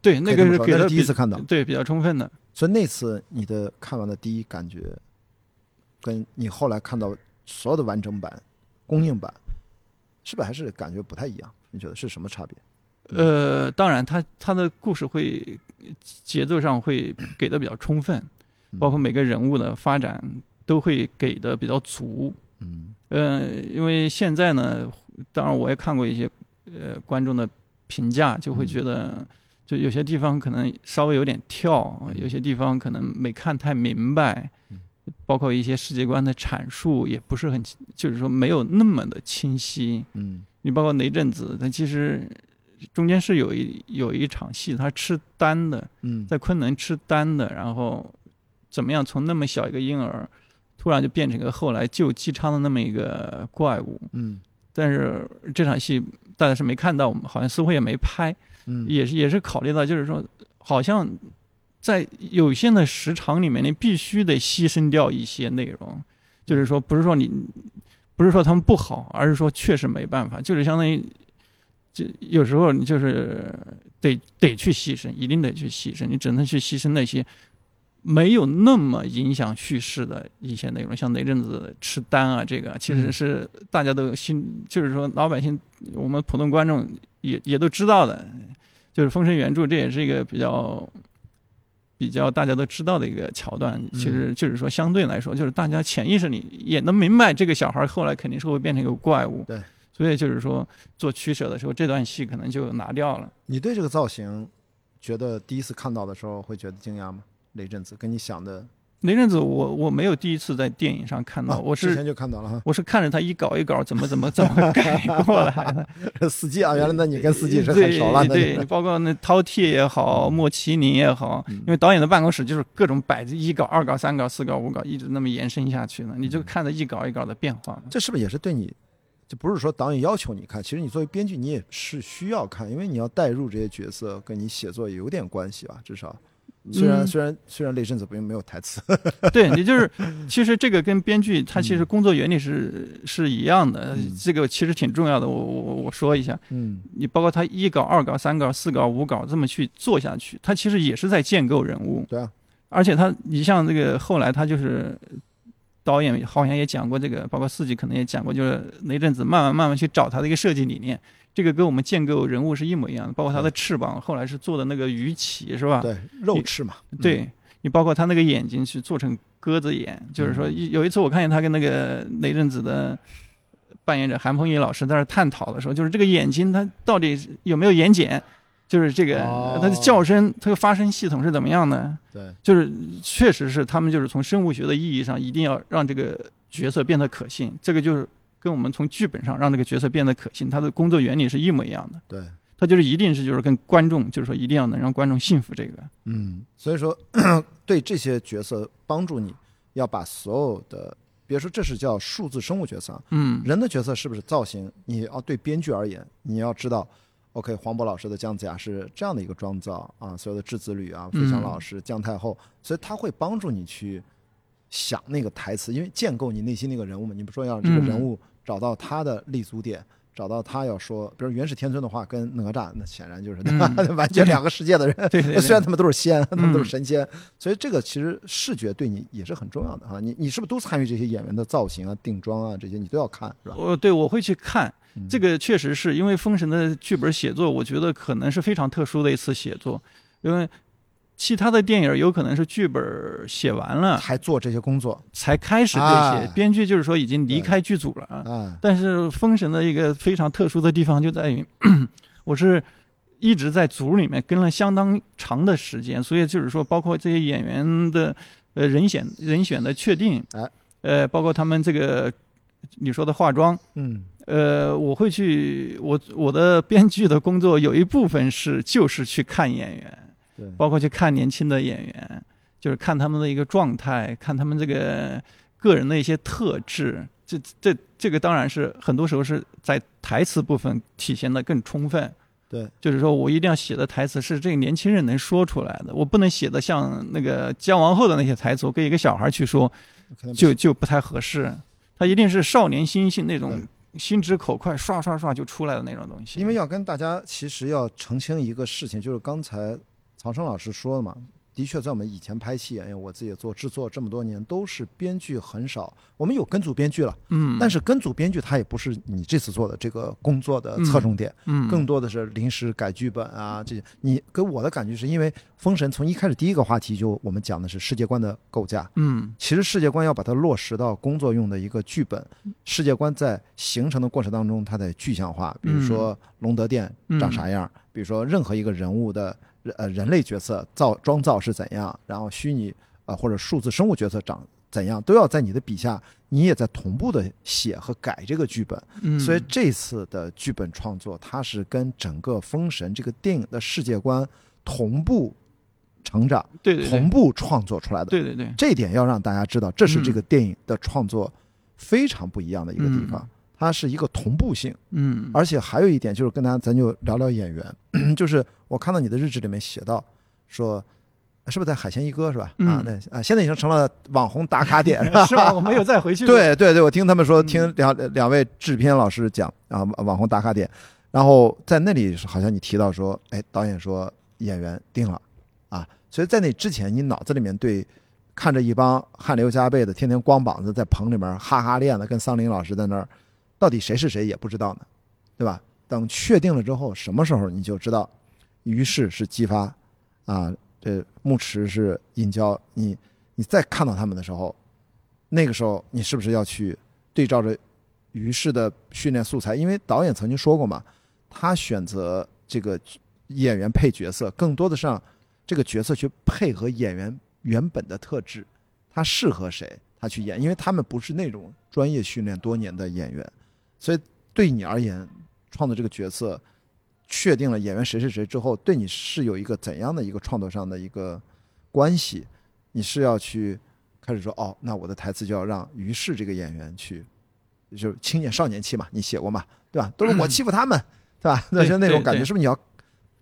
对，那个是给他第一次看到对，比较充分的。所以那次你的看完的第一感觉，跟你后来看到所有的完整版、供应版，是不是还是感觉不太一样？你觉得是什么差别？呃，当然它，它的故事会节奏上会给的比较充分，嗯包括每个人物的发展都会给的比较足。嗯呃，因为现在呢，当然我也看过一些呃观众的评价，就会嗯觉得就有些地方可能稍微有点跳，嗯有些地方可能没看太明白嗯，包括一些世界观的阐述也不是很，就是说没有那么的清晰。嗯你包括雷震子，他其实中间是有一有一场戏，他吃丹的，嗯在昆仑吃丹的，然后怎么样从那么小一个婴儿，突然就变成一个后来救姬昌的那么一个怪物。嗯但是这场戏大家是没看到，我们好像似乎也没拍，嗯。也是也是考虑到，就是说好像在有限的时长里面，你必须得牺牲掉一些内容，就是说不是说你不是说他们不好，而是说确实没办法，就是相当于就有时候你就是得得去牺牲，一定得去牺牲，你只能去牺牲那些。没有那么影响叙事的一些内容，像那阵子吃单啊，这个其实嗯。是大家都心，就是说老百姓，我们普通观众也也都知道的，就是《封神原著》，这也是一个比较比较大家都知道的一个桥段。嗯其实就是说，相对来说，就是大家潜意识里也能明白，这个小孩后来肯定是会变成一个怪物。对，所以就是说做取舍的时候，这段戏可能就拿掉了。你对这个造型，觉得第一次看到的时候会觉得惊讶吗？雷震子跟你想的，雷震子我，我没有第一次在电影上看到，啊我是之前就看到了哈。我是看着他一稿一稿怎么怎么怎么改过来的。司机啊，原来那你跟司机是很熟了，那对对，你包括那饕餮也好，莫奇尼也好，嗯因为导演的办公室就是各种摆着一稿、二稿、三稿、四稿、五稿，一直那么延伸下去呢，你就看着一稿一稿的变化。这是不是也是对你？就不是说导演要求你看，其实你作为编剧，你也是需要看，因为你要带入这些角色，跟你写作也有点关系吧？至少，虽然、嗯虽然虽然雷震子并没有台词，对也就是，其实这个跟编剧他其实嗯工作原理是是一样的嗯，这个其实挺重要的。我我我说一下，嗯你包括他一稿、二稿、三稿、四稿、五稿这么去做下去，他其实也是在建构人物。对啊，而且他，你像这个后来他就是导演好像也讲过这个，包括四季可能也讲过，就是雷震子慢慢慢慢去找他的一个设计理念，这个跟我们建构人物是一模一样的。包括他的翅膀，后来是做的那个鱼鳍，是吧？对，肉翅嘛，嗯对你包括他那个眼睛是做成鸽子眼，就是说有一次我看见他跟那个雷震子的扮演者韩鹏毅老师在那儿探讨的时候，就是这个眼睛它到底有没有眼睑，就是这个哦它的叫声，它的发声系统是怎么样呢？对，就是确实是他们就是从生物学的意义上，一定要让这个角色变得可信，这个就是跟我们从剧本上让这个角色变得可信，他的工作原理是一模一样的。对，他就是一定是就是跟观众，就是说一定要能让观众信服这个。嗯，所以说 对这些角色帮助你要把所有的，别说这是叫数字生物角色啊，嗯，人的角色是不是造型？你要对编剧而言，你要知道，OK，黄渤老师的姜子牙是这样的一个妆造啊，所有的质子吕啊，费翔老师、姜太后，所以他会帮助你去想那个台词，因为建构你内心那个人物嘛。你不说要这个人物找到他的立足点。找到他要说，比如元始天尊的话跟哪吒，那显然就是、嗯 完全两个世界的人。对对对虽然他们都是仙，他们都是嗯神仙，所以这个其实视觉对你也是很重要的哈。你你是不是都参与这些演员的造型啊、定妆啊这些，你都要看是吧？我对我会去看嗯这个，确实是因为《封神》的剧本写作，我觉得可能是非常特殊的一次写作，因为其他的电影有可能是剧本写完了还做这些工作，才开始这哎些，编剧就是说已经离开剧组了。啊。哎，但是《封神》的一个非常特殊的地方就在于，我是一直在组里面跟了相当长的时间，所以就是说，包括这些演员的呃人选人选的确定，哎，呃，包括他们这个你说的化妆，嗯。呃，我会去我我的编剧的工作有一部分是就是去看演员。对，包括去看年轻的演员，就是看他们的一个状态，看他们这个个人的一些特质。这这这个当然是很多时候是在台词部分体现的更充分。对，就是说我一定要写的台词是这个年轻人能说出来的，我不能写的像那个姜王后的那些台词，我给一个小孩去说，就就不太合适。他一定是少年心性那种心直口快，刷刷刷就出来的那种东西。因为要跟大家其实要澄清一个事情，就是刚才曹生老师说的嘛。的确，在我们以前拍戏，因为我自己做制作这么多年，都是编剧很少。我们有跟组编剧了，嗯，但是跟组编剧他也不是你这次做的这个工作的侧重点，嗯，更多的是临时改剧本啊这些。你给我的感觉是因为《封神》从一开始第一个话题就我们讲的是世界观的构架，嗯，其实世界观要把它落实到工作用的一个剧本，世界观在形成的过程当中，它得具象化，比如说龙德殿长啥样，比如说任何一个人物的。呃，人类角色造装造是怎样？然后虚拟啊或者数字生物角色长怎样，都要在你的笔下，你也在同步的写和改这个剧本。嗯，所以这次的剧本创作，它是跟整个《封神》这个电影的世界观同步成长，对对，同步创作出来的。对对对，这一点要让大家知道，这是这个电影的创作非常不一样的一个地方。它是一个同步性，嗯，而且还有一点就是跟大家咱就聊聊演员，就是我看到你的日志里面写到，说是不是在海鲜一哥是吧？啊，那啊现在已经成了网红打卡点 是吧？我没有再回去。对对对，我听他们说，听两两位制片老师讲啊，网红打卡点，然后在那里好像你提到说，哎，导演说演员定了啊，所以在那之前，你脑子里面对看着一帮汗流浃背的，天天光膀子在棚里面哈哈练的，跟桑林老师在那儿。到底谁是谁也不知道呢，对吧？等确定了之后，什么时候你就知道，于是是激发，啊，这牧池是引交，你你再看到他们的时候，那个时候你是不是要去对照着于是的训练素材？因为导演曾经说过嘛，他选择这个演员配角色，更多的是让这个角色去配合演员原本的特质，他适合谁，他去演，因为他们不是那种专业训练多年的演员。所以对你而言，创作这个角色，确定了演员谁是谁之后，对你是有一个怎样的一个创作上的一个关系？你是要去开始说哦，那我的台词就要让于适这个演员去，就是青年少年期嘛，你写过嘛，对吧？都是我欺负他们，对吧？那 就那种感觉，是不是你要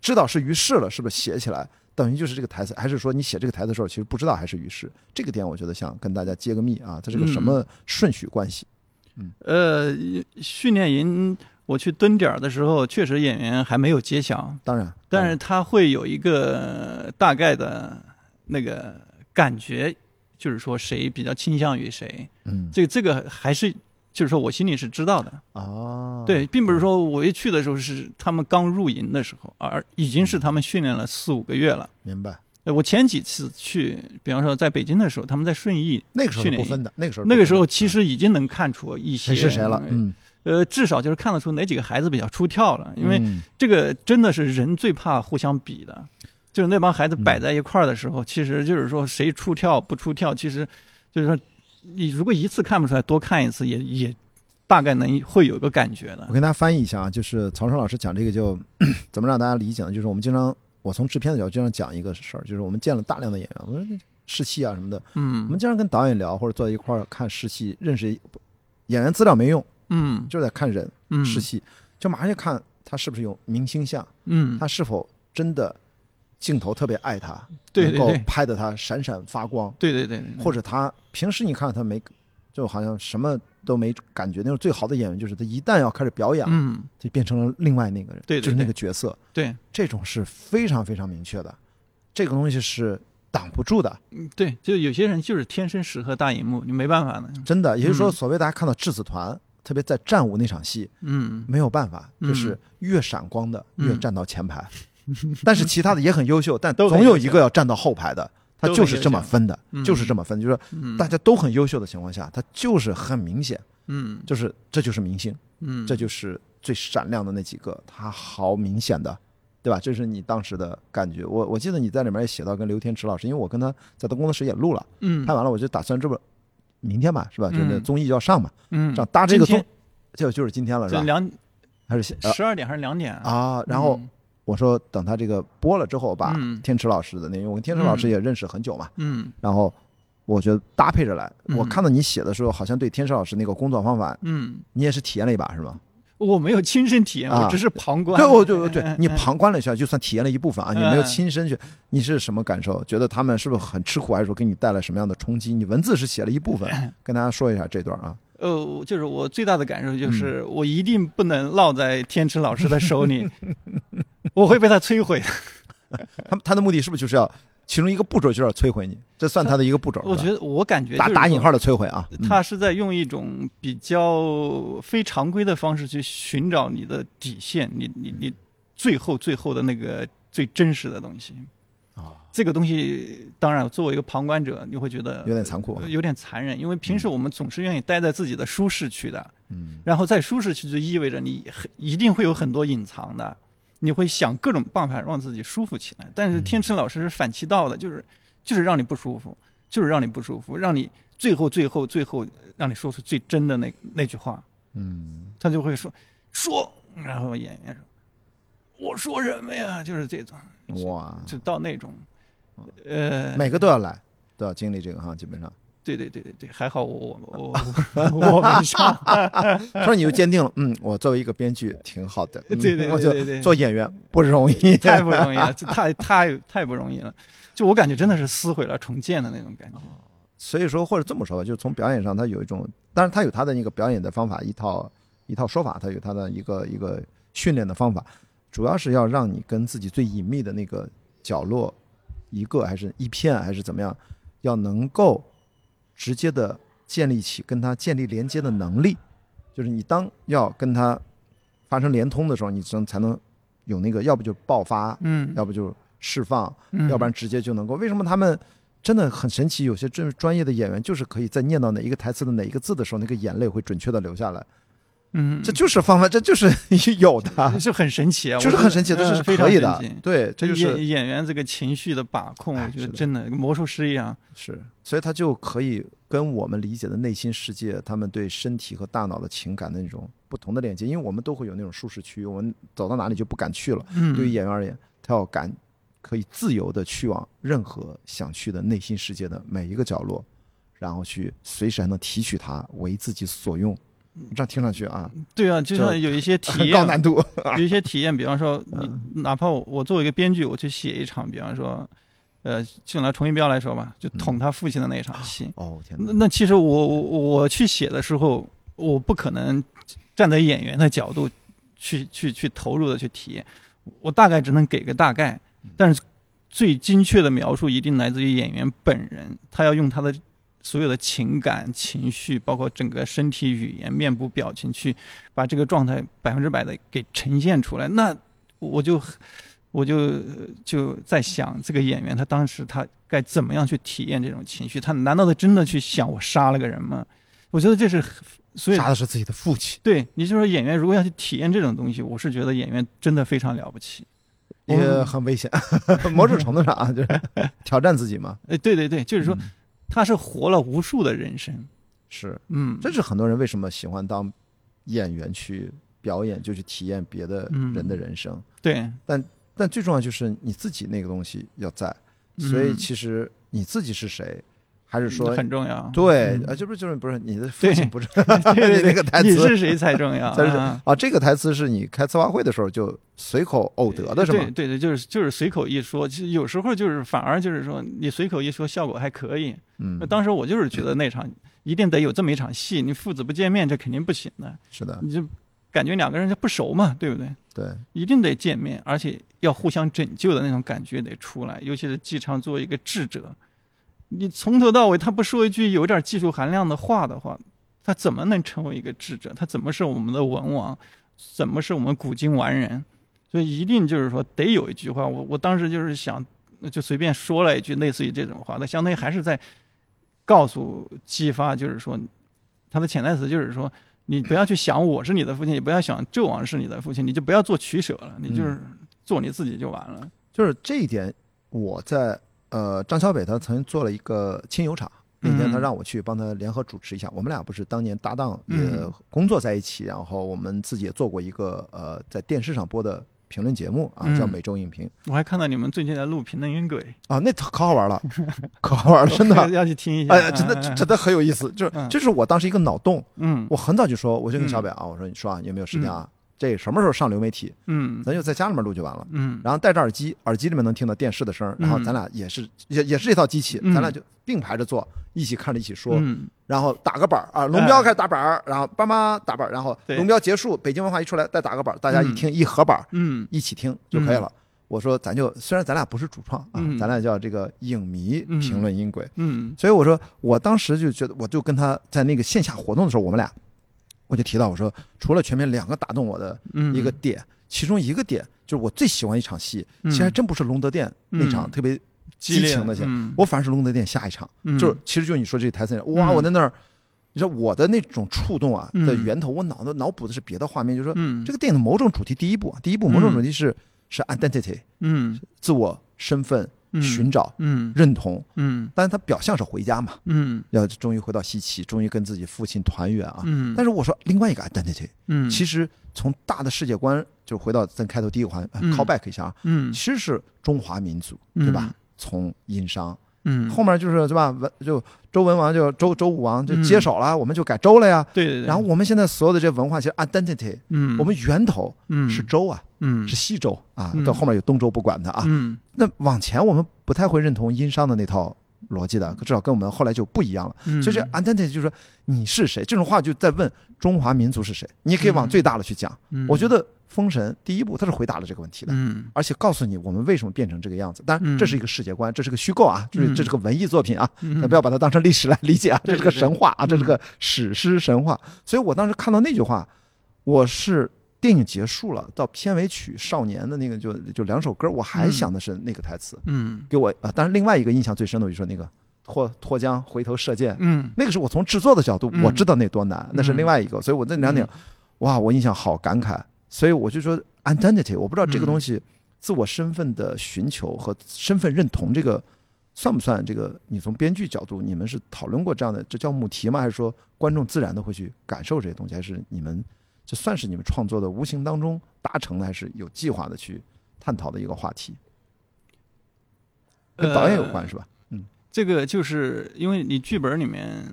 知道是于适了，是不是写起来等于就是这个台词？还是说你写这个台词的时候其实不知道还是于适？这个点我觉得想跟大家揭个密啊，它是个什么顺序关系？嗯，呃，训练营我去蹲点儿的时候，确实演员还没有揭晓。当然，但是他会有一个大概的那个感觉，就是说谁比较倾向于谁。嗯，这这个还是就是说我心里是知道的。哦，对，并不是说我一去的时候是他们刚入营的时候，而已经是他们训练了四五个月了。明白。我前几次去，比方说在北京的时候，他们在顺义那个时候不分的，那个时候那个时候其实已经能看出一些谁是谁了，嗯，呃，至少就是看得出哪几个孩子比较出挑了，因为这个真的是人最怕互相比的，就是那帮孩子摆在一块儿的时候，其实就是说谁出挑不出挑，其实就是说你如果一次看不出来，多看一次也也大概能会有个感觉的。我跟大家翻译一下啊，就是曹生老师讲这个就 怎么让大家理解呢？就是我们经常。我从制片的角度经常讲一个事儿，就是我们见了大量的演员，我说试戏啊什么的，嗯，我们经常跟导演聊或者坐在一块儿看试戏，认识演员资料没用，嗯，就在看人，嗯，试戏就马上就看他是不是有明星相，嗯，他是否真的镜头特别爱他，对能够拍的他闪闪发光，对对对，或者他平时你看他没，就好像什么。都没感觉，那种最好的演员就是他，一旦要开始表演，嗯，就变成了另外那个人，对，就是那个角色，对，这种是非常非常明确的，这个东西是挡不住的，嗯，对，就有些人就是天生适合大荧幕，你没办法的，真的，也就是说，所谓大家看到质子团，特别在战舞那场戏，嗯，没有办法，就是越闪光的越站到前排，但是其他的也很优秀，但总有一个要站到后排的。他就是这么分的，就是这么分，就是说大家都很优秀的情况下，他就是很明显，嗯，就是这就是明星，嗯，这就是最闪亮的那几个，他好明显的，对吧？这是你当时的感觉。我我记得你在里面也写到跟刘天池老师，因为我跟他在他工作室也录了，嗯，拍完了我就打算这不明天吧，是吧？就那综艺要上嘛，嗯，这样搭这个综就就是今天了，是吧？两还是十二点还是两点啊？然后我说等他这个播了之后，把嗯天池老师的那，因为我跟天池老师也认识很久嘛，嗯然后我觉得搭配着来。嗯我看到你写的时候，好像对天池老师那个工作方法，嗯，你也是体验了一把是吗？我没有亲身体验，啊我只是旁观。对，我就 对你旁观了一下，就算体验了一部分啊，你没有嗯亲身去，你是什么感受？觉得他们是不是很吃苦，还是说给你带来什么样的冲击？你文字是写了一部分，跟大家说一下这段啊。呃，就是我最大的感受就是，嗯我一定不能落在天池老师的手里，我会被他摧毁。他他的目的是不是就是要其中一个步骤就是要摧毁你？这算他的一个步骤。我觉得，我感觉打打引号的摧毁啊，嗯他是在用一种比较非常规的方式去寻找你的底线，你你你最后最后的那个最真实的东西。啊，这个东西，当然作为一个旁观者，你会觉得有点残酷呃有点残忍，因为平时我们总是愿意待在自己的舒适区的，嗯然后在舒适区就意味着你很一定会有很多隐藏的，你会想各种办法让自己舒服起来。但是天池老师是反其道的，就是就是让你不舒服，就是让你不舒服，让你最后最后最后让你说出最真的那那句话，嗯。他就会说说，然后演员说我说什么呀，就是这种，哇，就到那种，呃，每个都要来，都要经历这个哈，基本上。对对对对对，还好我我我我没上，说你就坚定了，嗯，我作为一个编剧挺好的，嗯对对对对对做演员不容易，太不容易了，这太太太不容易了。就我感觉真的是撕毁了重建的那种感觉。所以说，或者这么说吧，就是从表演上，他有一种，当然他有他的那个表演的方法，一套一套说法，他有他的一个一个训练的方法，主要是要让你跟自己最隐秘的那个角落，一个还是一片还是怎么样，要能够直接的建立起跟他建立连接的能力，就是你当要跟他发生连通的时候，你只能才能有那个，要不就爆发，嗯，要不就释放，嗯要不然直接就能够。为什么他们真的很神奇？有些专专业的演员就是可以在念到哪一个台词的哪一个字的时候，那个眼泪会准确的流下来。嗯，这就是方法，这就是 有的，是很神奇啊，就是很神奇，这是可以的。对，这就是演演员这个情绪的把控，我觉得真的跟魔术师一样。是，所以他就可以跟我们理解的内心世界，他们对身体和大脑的情感的那种不同的链接。因为我们都会有那种舒适区，我们走到哪里就不敢去了。嗯，对于演员而言，他要敢可以自由的去往任何想去的内心世界的每一个角落，然后去随时还能提取它为自己所用。这样听上去啊，对啊，就就像有一些体验，高难度。有一些体验，比方说哪怕我我作为一个编剧，我去写一场，比方说，呃，就拿崇一彪来说吧，就捅他父亲的那一场戏。哦天那哪！那其实我我我去写的时候，我不可能站在演员的角度去去去投入的去体验，我大概只能给个大概，但是最精确的描述一定来自于演员本人，他要用他的所有的情感情绪，包括整个身体语言、面部表情，去把这个状态百分之百的给呈现出来。那我就我就就在想，这个演员他当时他该怎么样去体验这种情绪？他难道他真的去想我杀了个人吗？我觉得这是所以杀的是自己的父亲，对你就说演员如果要去体验这种东西，我是觉得演员真的非常了不起。也很危险。某种程度上啊，就是挑战自己嘛。哎，对对对，就是说嗯他是活了无数的人生。是，嗯，这是很多人为什么喜欢当演员去表演，就去体验别的人的人生。对，但但最重要就是你自己那个东西要在。所以嗯其实你自己是谁，还是说很重要。对嗯啊？这不是就是不是你的父亲不是 对对你 那个台你词是谁才重要。啊啊？这个台词是你开策划会的时候就随口偶得的是吗？对对对，就是就是随口一说，其实有时候就是反而就是说你随口一说，效果还可以。嗯那，当时我就是觉得那场一定得有这么一场戏，你父子不见面，这肯定不行的。是的，你就感觉两个人就不熟嘛，对不对？对，一定得见面，而且要互相拯救的那种感觉得出来。尤其是纪昌作为一个智者，你从头到尾他不说一句有点技术含量的话的话，他怎么能成为一个智者？他怎么是我们的文王？怎么是我们古今完人？所以一定就是说得有一句话。我我当时就是想，就随便说了一句类似于这种话，那相当于还是在告诉姬发，就是说他的潜台词就是说。你不要去想我是你的父亲，你不要想纣王是你的父亲，你就不要做取舍了，你就是做你自己就完了。就是这一点，我在呃张小北他曾经做了一个亲友场，那天他嗯让我去帮他联合主持一下。我们俩不是当年搭档，也嗯工作在一起，然后我们自己也做过一个呃在电视上播的评论节目啊，嗯叫每周影评我还看到你们最近在录《评论音轨啊，那可好玩了，可好玩了，真的。要去听一下。哎呀，真的嗯真的很有意思，就是嗯这是我当时一个脑洞，嗯我很早就说，我就跟小北啊，我说你说啊，你有没有时间啊？这什么时候上流媒体？嗯。咱就在家里面录就完了。嗯。然后戴着耳机，耳机里面能听到电视的声儿，然后咱俩也是也也是这套机器，嗯。咱俩就并排着坐，一起看着一起说，嗯。然后打个板儿啊，龙标开始打板儿，然后爸妈打板儿，然后龙标结束，北京文化一出来再打个板儿，大家一听一合板儿，嗯。一起听就可以了。我说咱就虽然咱俩不是主创啊，嗯。咱俩叫这个影迷嗯。评论音轨，嗯。所以我说我当时就觉得，我就跟他在那个线下活动的时候，我们俩我就提到我说，除了全面两个打动我的嗯一个点，其中一个点就是我最喜欢一场戏，嗯其实还真不是龙德殿那场嗯特别激情的戏，嗯。我反而是龙德殿下一场，嗯。就是其实就是你说这台词，哇，嗯。我在那儿，你说我的那种触动啊嗯。的源头，我脑子脑补的是别的画面，就是说嗯。这个电影的某种主题，第一部啊，第一部某种主题是是 identity 嗯。自我身份嗯寻找嗯认同，嗯。但是他表象是回家嘛，嗯。要终于回到西岐，终于跟自己父亲团圆啊。嗯，但是我说另外一个 identity，嗯。其实从大的世界观，就回到咱开头第一个环呃嗯。callback 一下啊，嗯。其实是中华民族，对吧？从殷商。嗯。后面就是对吧？文就周文王就周周武王就嗯。接手了，我们就改周了呀。对对对，然后我们现在所有的这文化，其实 identity，嗯。我们源头嗯。是周啊，嗯是西周啊嗯，到后面有东周不管它啊。嗯那往前我们不太会认同殷商的那套逻辑的，至少跟我们后来就不一样了。嗯所以这 identity 就是说你是谁，这种话就在问中华民族是谁。你也可以往嗯最大的去讲。嗯我觉得《封神》第一部他是回答了这个问题的。嗯而且告诉你我们为什么变成这个样子，当然嗯这是一个世界观，这是个虚构啊，就是嗯这是个文艺作品啊，嗯不要把它当成历史来理解啊，这是个神话啊，这是个史诗神话。所以我当时看到那句话，我是电影结束了，到片尾曲《少年》的那个就就两首歌，我还嗯想的是那个台词，嗯给我啊，当然另外一个印象最深的，我就说那个脱脱缰回头射箭，嗯那个是我从制作的角度嗯我知道那多难，那是另外一个，所以我那两点嗯，哇，我印象好感慨。所以我就说 identity，我不知道这个嗯东西自我身份的寻求和身份认同这个算不算这个？你从编剧角度，你们是讨论过这样的，这叫母题吗？还是说观众自然的会去感受这些东西？还是你们这算是你们创作的无形当中达成的，还是有计划的去探讨的一个话题？跟导演有关呃是吧？嗯这个就是因为你剧本里面，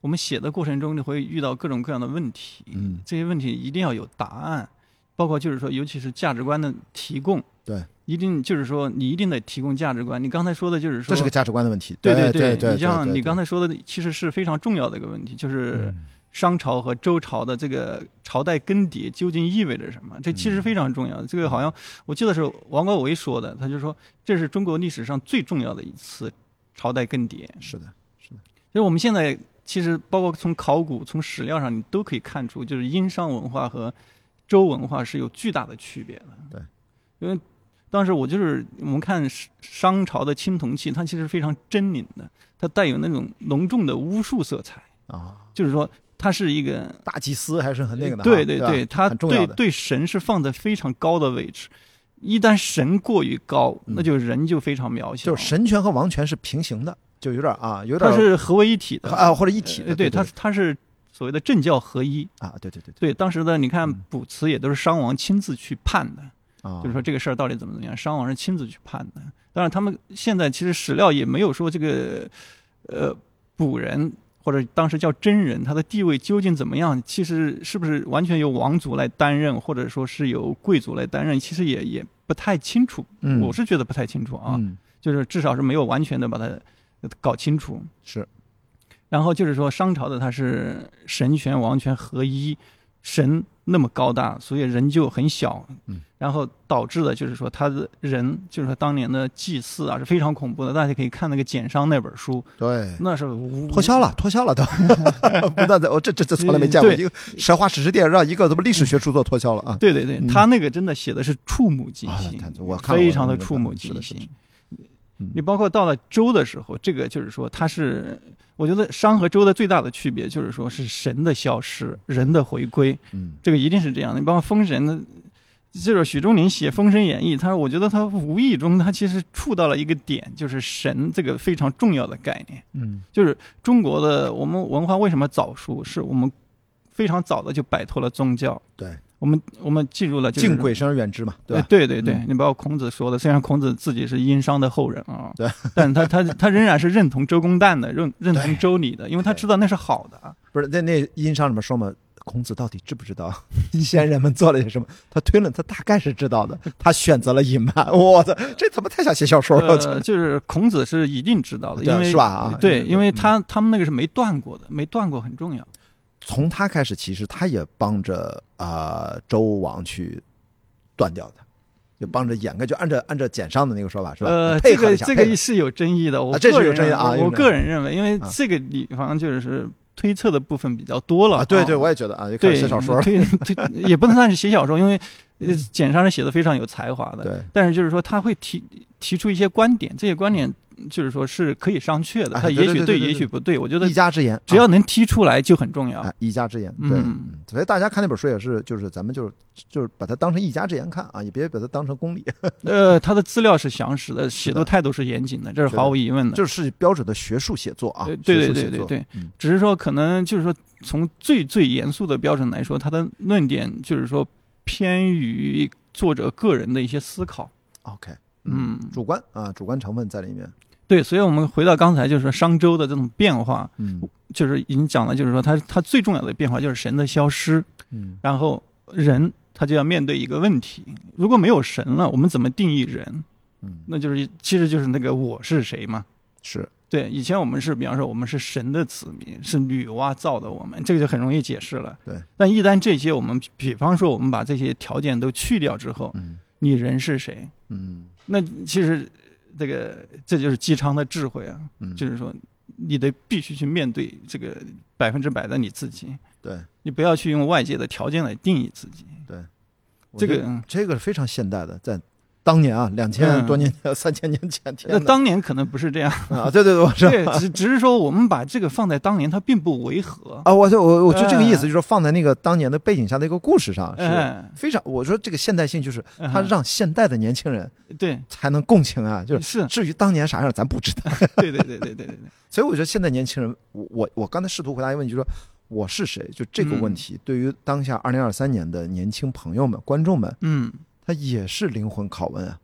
我们写的过程中，你会遇到各种各样的问题，嗯，这些问题一定要有答案，包括就是说，尤其是价值观的提供，对，一定就是说，你一定得提供价值观。你刚才说的就是说，这是个价值观的问题。对对对对，你像你刚才才说的，其实是非常重要的一个问题，就是嗯商朝和周朝的这个朝代更迭究竟意味着什么？这其实非常重要。这个好像我记得是王国维说的，他就说这是中国历史上最重要的一次朝代更迭。是的，是的所以我们现在其实包括从考古、从史料上，你都可以看出，就是殷商文化和周文化是有巨大的区别的。对，因为当时我就是我们看商朝的青铜器，它其实非常狰狞的，它带有那种浓重的巫术色彩，啊，就是说它是一个。大祭司还是很那个的哈，对对吧对，它很重要的。对对神是放在非常高的位置，一旦神过于高，嗯那就人就非常渺小。就是神权和王权是平行的，就有点啊，有点它是合为一体的啊或者一体的，呃对，对它它是所谓的政教合一。啊，对对对对，当时的你看嗯卜辞也都是商王亲自去判的，啊，就是说这个事儿到底怎么怎么样，商王是亲自去判的。当然，他们现在其实史料也没有说这个呃卜人或者当时叫真人，他的地位究竟怎么样？其实是不是完全由王族来担任，或者说是由贵族来担任，其实也也不太清楚。嗯我是觉得不太清楚啊，嗯就是至少是没有完全的把它搞清楚。是然后就是说，商朝的它是神权王权合一，神那么高大，所以人就很小。嗯，然后导致的就是说，他的人就是说当年的祭祀啊是非常恐怖的。大家可以看那个简商那本书，对。那是脱销了，脱销了都，不断在，我这这这从来没见过一个神话史诗电影让一个什么历史学著作脱销了啊！对对对，嗯他那个真的写的是触目惊啊心，太我看非常的触目惊心。嗯你包括到了周的时候，这个就是说，它是我觉得商和周的最大的区别就是说是神的消失，人的回归，嗯这个一定是这样的。你包括封神的，就是许仲林写《封神演义》，他说我觉得他无意中他其实触到了一个点，就是神这个非常重要的概念。嗯就是中国的我们文化为什么早熟，是我们非常早的就摆脱了宗教。对，我们我们进入了，就是敬鬼神而远之嘛，对？对对对，嗯你包括孔子说的，虽然孔子自己是殷商的后人啊，对，但他他他仍然是认同周公旦的，认认同周礼的，因为他知道那是好的。不是那那殷商里面说嘛，孔子到底知不知道 先人们做了些什么？他推论，他大概是知道的，他选择了隐瞒。我操，这他妈太像写小说了！呃，就是孔子是一定知道的，因为是吧啊对，嗯因为他他们那个是没断过的，没断过很重要。从他开始，其实他也帮着啊、呃周王去断掉的，就帮着掩盖，就按照按照简上的那个说法是吧？呃，配合这个是有争议的，我啊这是有争议的啊我个人认为，因为啊这个地方就是推测的部分比较多了啊，对对，啊我也觉得啊，就开始对写小说了。推推 也不能算是写小说，因为呃简上是写的非常有才华的，对，但是就是说他会提提出一些观点，这些观点就是说是可以商榷的，哎他也许对也许不对，我觉得一家之言，只要能提出来就很重要。哎，一家之言，对，嗯嗯所以大家看那本书也是，就是咱们就是就是把它当成一家之言看啊，也别把它当成公理，呃，他的资料是详实的，写的。作态度是严谨的，这是毫无疑问的。就是标准的学术写作啊呃，对对对对对嗯。只是说可能就是说从最最严肃的标准来说，他的论点就是说偏于作者个人的一些思考。，OK，嗯主观啊，主观成分在里面，对，所以我们回到刚才就是说商周的这种变化，嗯就是已经讲了，就是说它它最重要的变化就是神的消失，嗯然后人他就要面对一个问题：如果没有神了，我们怎么定义人？嗯，那就是其实就是那个我是谁嘛。是，对，以前我们是，比方说我们是神的子民，是女娲造的我们，这个就很容易解释了。对，但一旦这些我们，比方说我们把这些条件都去掉之后，嗯你人是谁？嗯。那其实这个这就是姬昌的智慧啊，嗯，就是说你得必须去面对这个百分之百的你自己，对。你不要去用外界的条件来定义自己。对，这个这个是非常现代的，在当年啊，两千嗯多年前、三千年前，那当年可能不是这样，啊，对对对，我。对，只只是说我们把这个放在当年，它并不违和。啊，我就我我就这个意思，哎就是说放在那个当年的背景下的一个故事上，是哎，非常。我说这个现代性就是嗯它让现代的年轻人对，才能共情啊，就是是，至于当年啥样咱不知道。对对对对对对对，所以我觉得现在年轻人，我我我刚才试图回答一个问题，就是说我是谁？就这个问题，对于当下二零二三年的年轻朋友们、观众们，嗯，他也是灵魂拷问啊。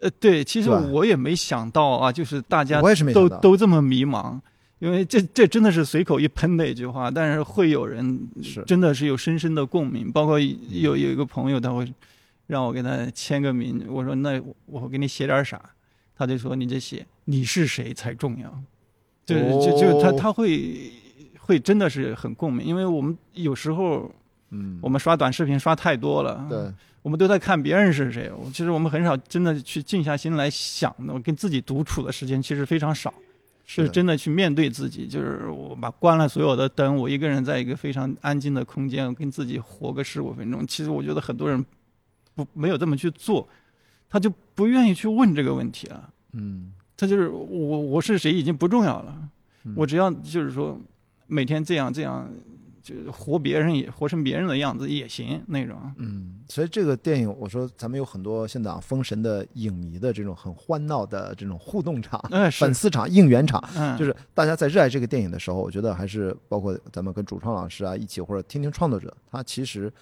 呃，对，其实我也没想到啊，就是大家我也是没想都到。都这么迷茫，因为这这真的是随口一喷的一句话，但是会有人是。真的是有深深的共鸣，包括有有一个朋友他会让我给他签个名，我说那我给你写点啥，他就说你这写你是谁才重要，就是就就他哦他会会真的是很共鸣，因为我们有时候嗯。我们刷短视频刷太多了，对，我们都在看别人是谁，我其实我们很少真的去静下心来想的，跟自己独处的时间其实非常少，是真的去面对自己，就是我把关了所有的灯，我一个人在一个非常安静的空间，跟自己活个十五分钟。其实我觉得很多人不没有这么去做，他就不愿意去问这个问题了。嗯他就是我我是谁已经不重要了，嗯我只要就是说每天这样这样，就活别人也活成别人的样子也行那种。嗯，所以这个电影，我说咱们有很多现在啊，封神的影迷的这种很欢闹的这种互动场、粉，丝场、应援场，嗯，就是大家在热爱这个电影的时候，我觉得还是包括咱们跟主创老师啊一起，或者听听创作者，他其实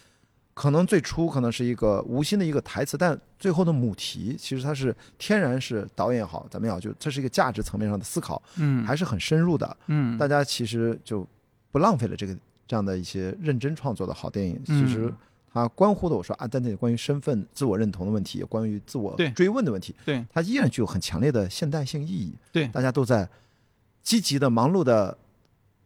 可能最初可能是一个无心的一个台词，但最后的母题其实它是天然是导演也好，咱们也好，就这是一个价值层面上的思考，嗯，还是很深入的。嗯，大家其实就不浪费了这个这样的一些认真创作的好电影。其实嗯它关乎的，我说啊，在那里关于身份、自我认同的问题，关于自我追问的问题，对它依然具有很强烈的现代性意义。对大家都在积极的、忙碌的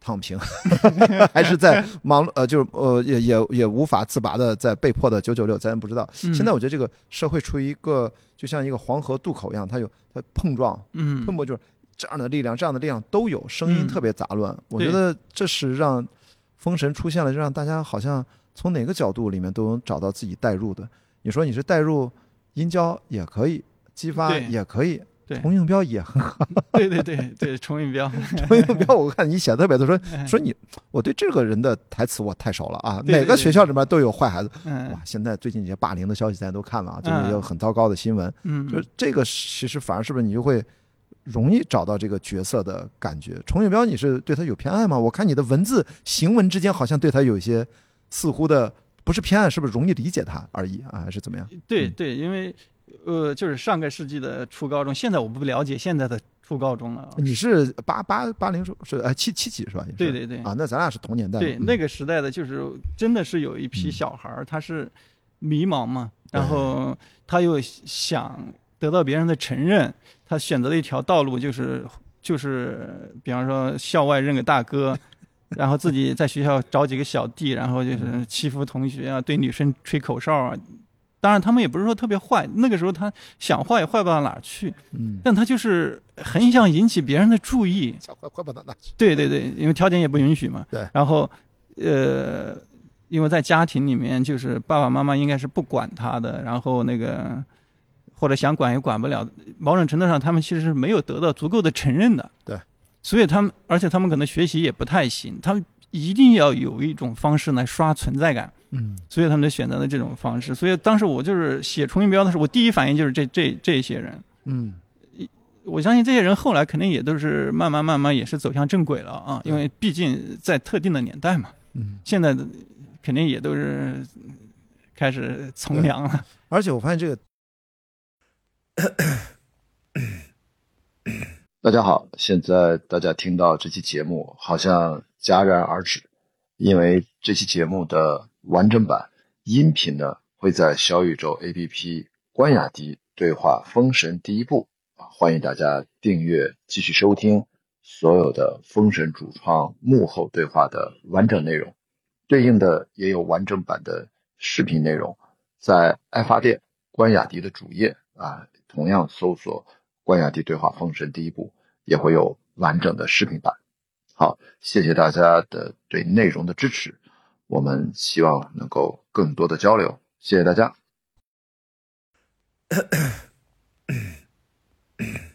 躺平，还是在忙呃，就是呃，也也也无法自拔的在被迫的九九六，咱也不知道。嗯现在我觉得这个社会处于一个就像一个黄河渡口一样，它有它碰撞，嗯碰撞就是这样的力量，这样的力量都有，声音嗯特别杂乱。我觉得这是让封神出现了，就让大家好像从哪个角度里面都能找到自己代入的。你说你是代入殷郊也可以，姬发也可以，对重映标也很好。对对对对，重应彪，重应彪我看你写的特别多，说嗯说你我对这个人的台词我太熟了啊，哪个学校里面都有坏孩子。嗯哇，现在最近这些霸凌的消息大家都看了啊，就是嗯有很糟糕的新闻。嗯，就是这个其实反而是不是你就会容易找到这个角色的感觉？重映标你是对他有偏爱吗？我看你的文字行文之间好像对他有一些似乎的不是偏爱，是不是容易理解他而已啊？还是怎么样？嗯对对，因为呃，就是上个世纪的初高中，现在我不了解现在的初高中了啊。你是八八八零是是呃七七几是吧？是对对对啊，那咱俩是同年代的。对，嗯那个时代的就是真的是有一批嗯小孩儿，他是迷茫嘛，然后他又想得到别人的承认，他选择了一条道路就是就是，比方说校外认个大哥，然后自己在学校找几个小弟，然后就是欺负同学啊，对女生吹口哨啊。当然，他们也不是说特别坏，那个时候他想坏也坏不到哪儿去，嗯，但他就是很想引起别人的注意，想坏坏不到哪去。对对对，因为条件也不允许嘛。对然后，呃，因为在家庭里面，就是爸爸妈妈应该是不管他的，然后那个或者想管也管不了。某种程度上，他们其实是没有得到足够的承认的。对。所以他们，而且他们可能学习也不太行，他们一定要有一种方式来刷存在感，嗯所以他们就选择了这种方式。所以当时我就是写重音标的时候，我第一反应就是这这这些人。嗯我相信这些人后来肯定也都是慢慢慢慢也是走向正轨了啊，因为毕竟在特定的年代嘛，嗯。现在的肯定也都是开始从良了。而且我发现这个大家好，现在大家听到这期节目好像戛然而止，因为这期节目的完整版音频呢会在小宇宙 APP 关雅迪对话封神第一部，欢迎大家订阅继续收听所有的封神主创幕后对话的完整内容，对应的也有完整版的视频内容，在爱发电关雅迪的主页啊，同样搜索关雅迪对话封神第一部，也会有完整的视频版。好，谢谢大家的对内容的支持，我们希望能够更多的交流，谢谢大家。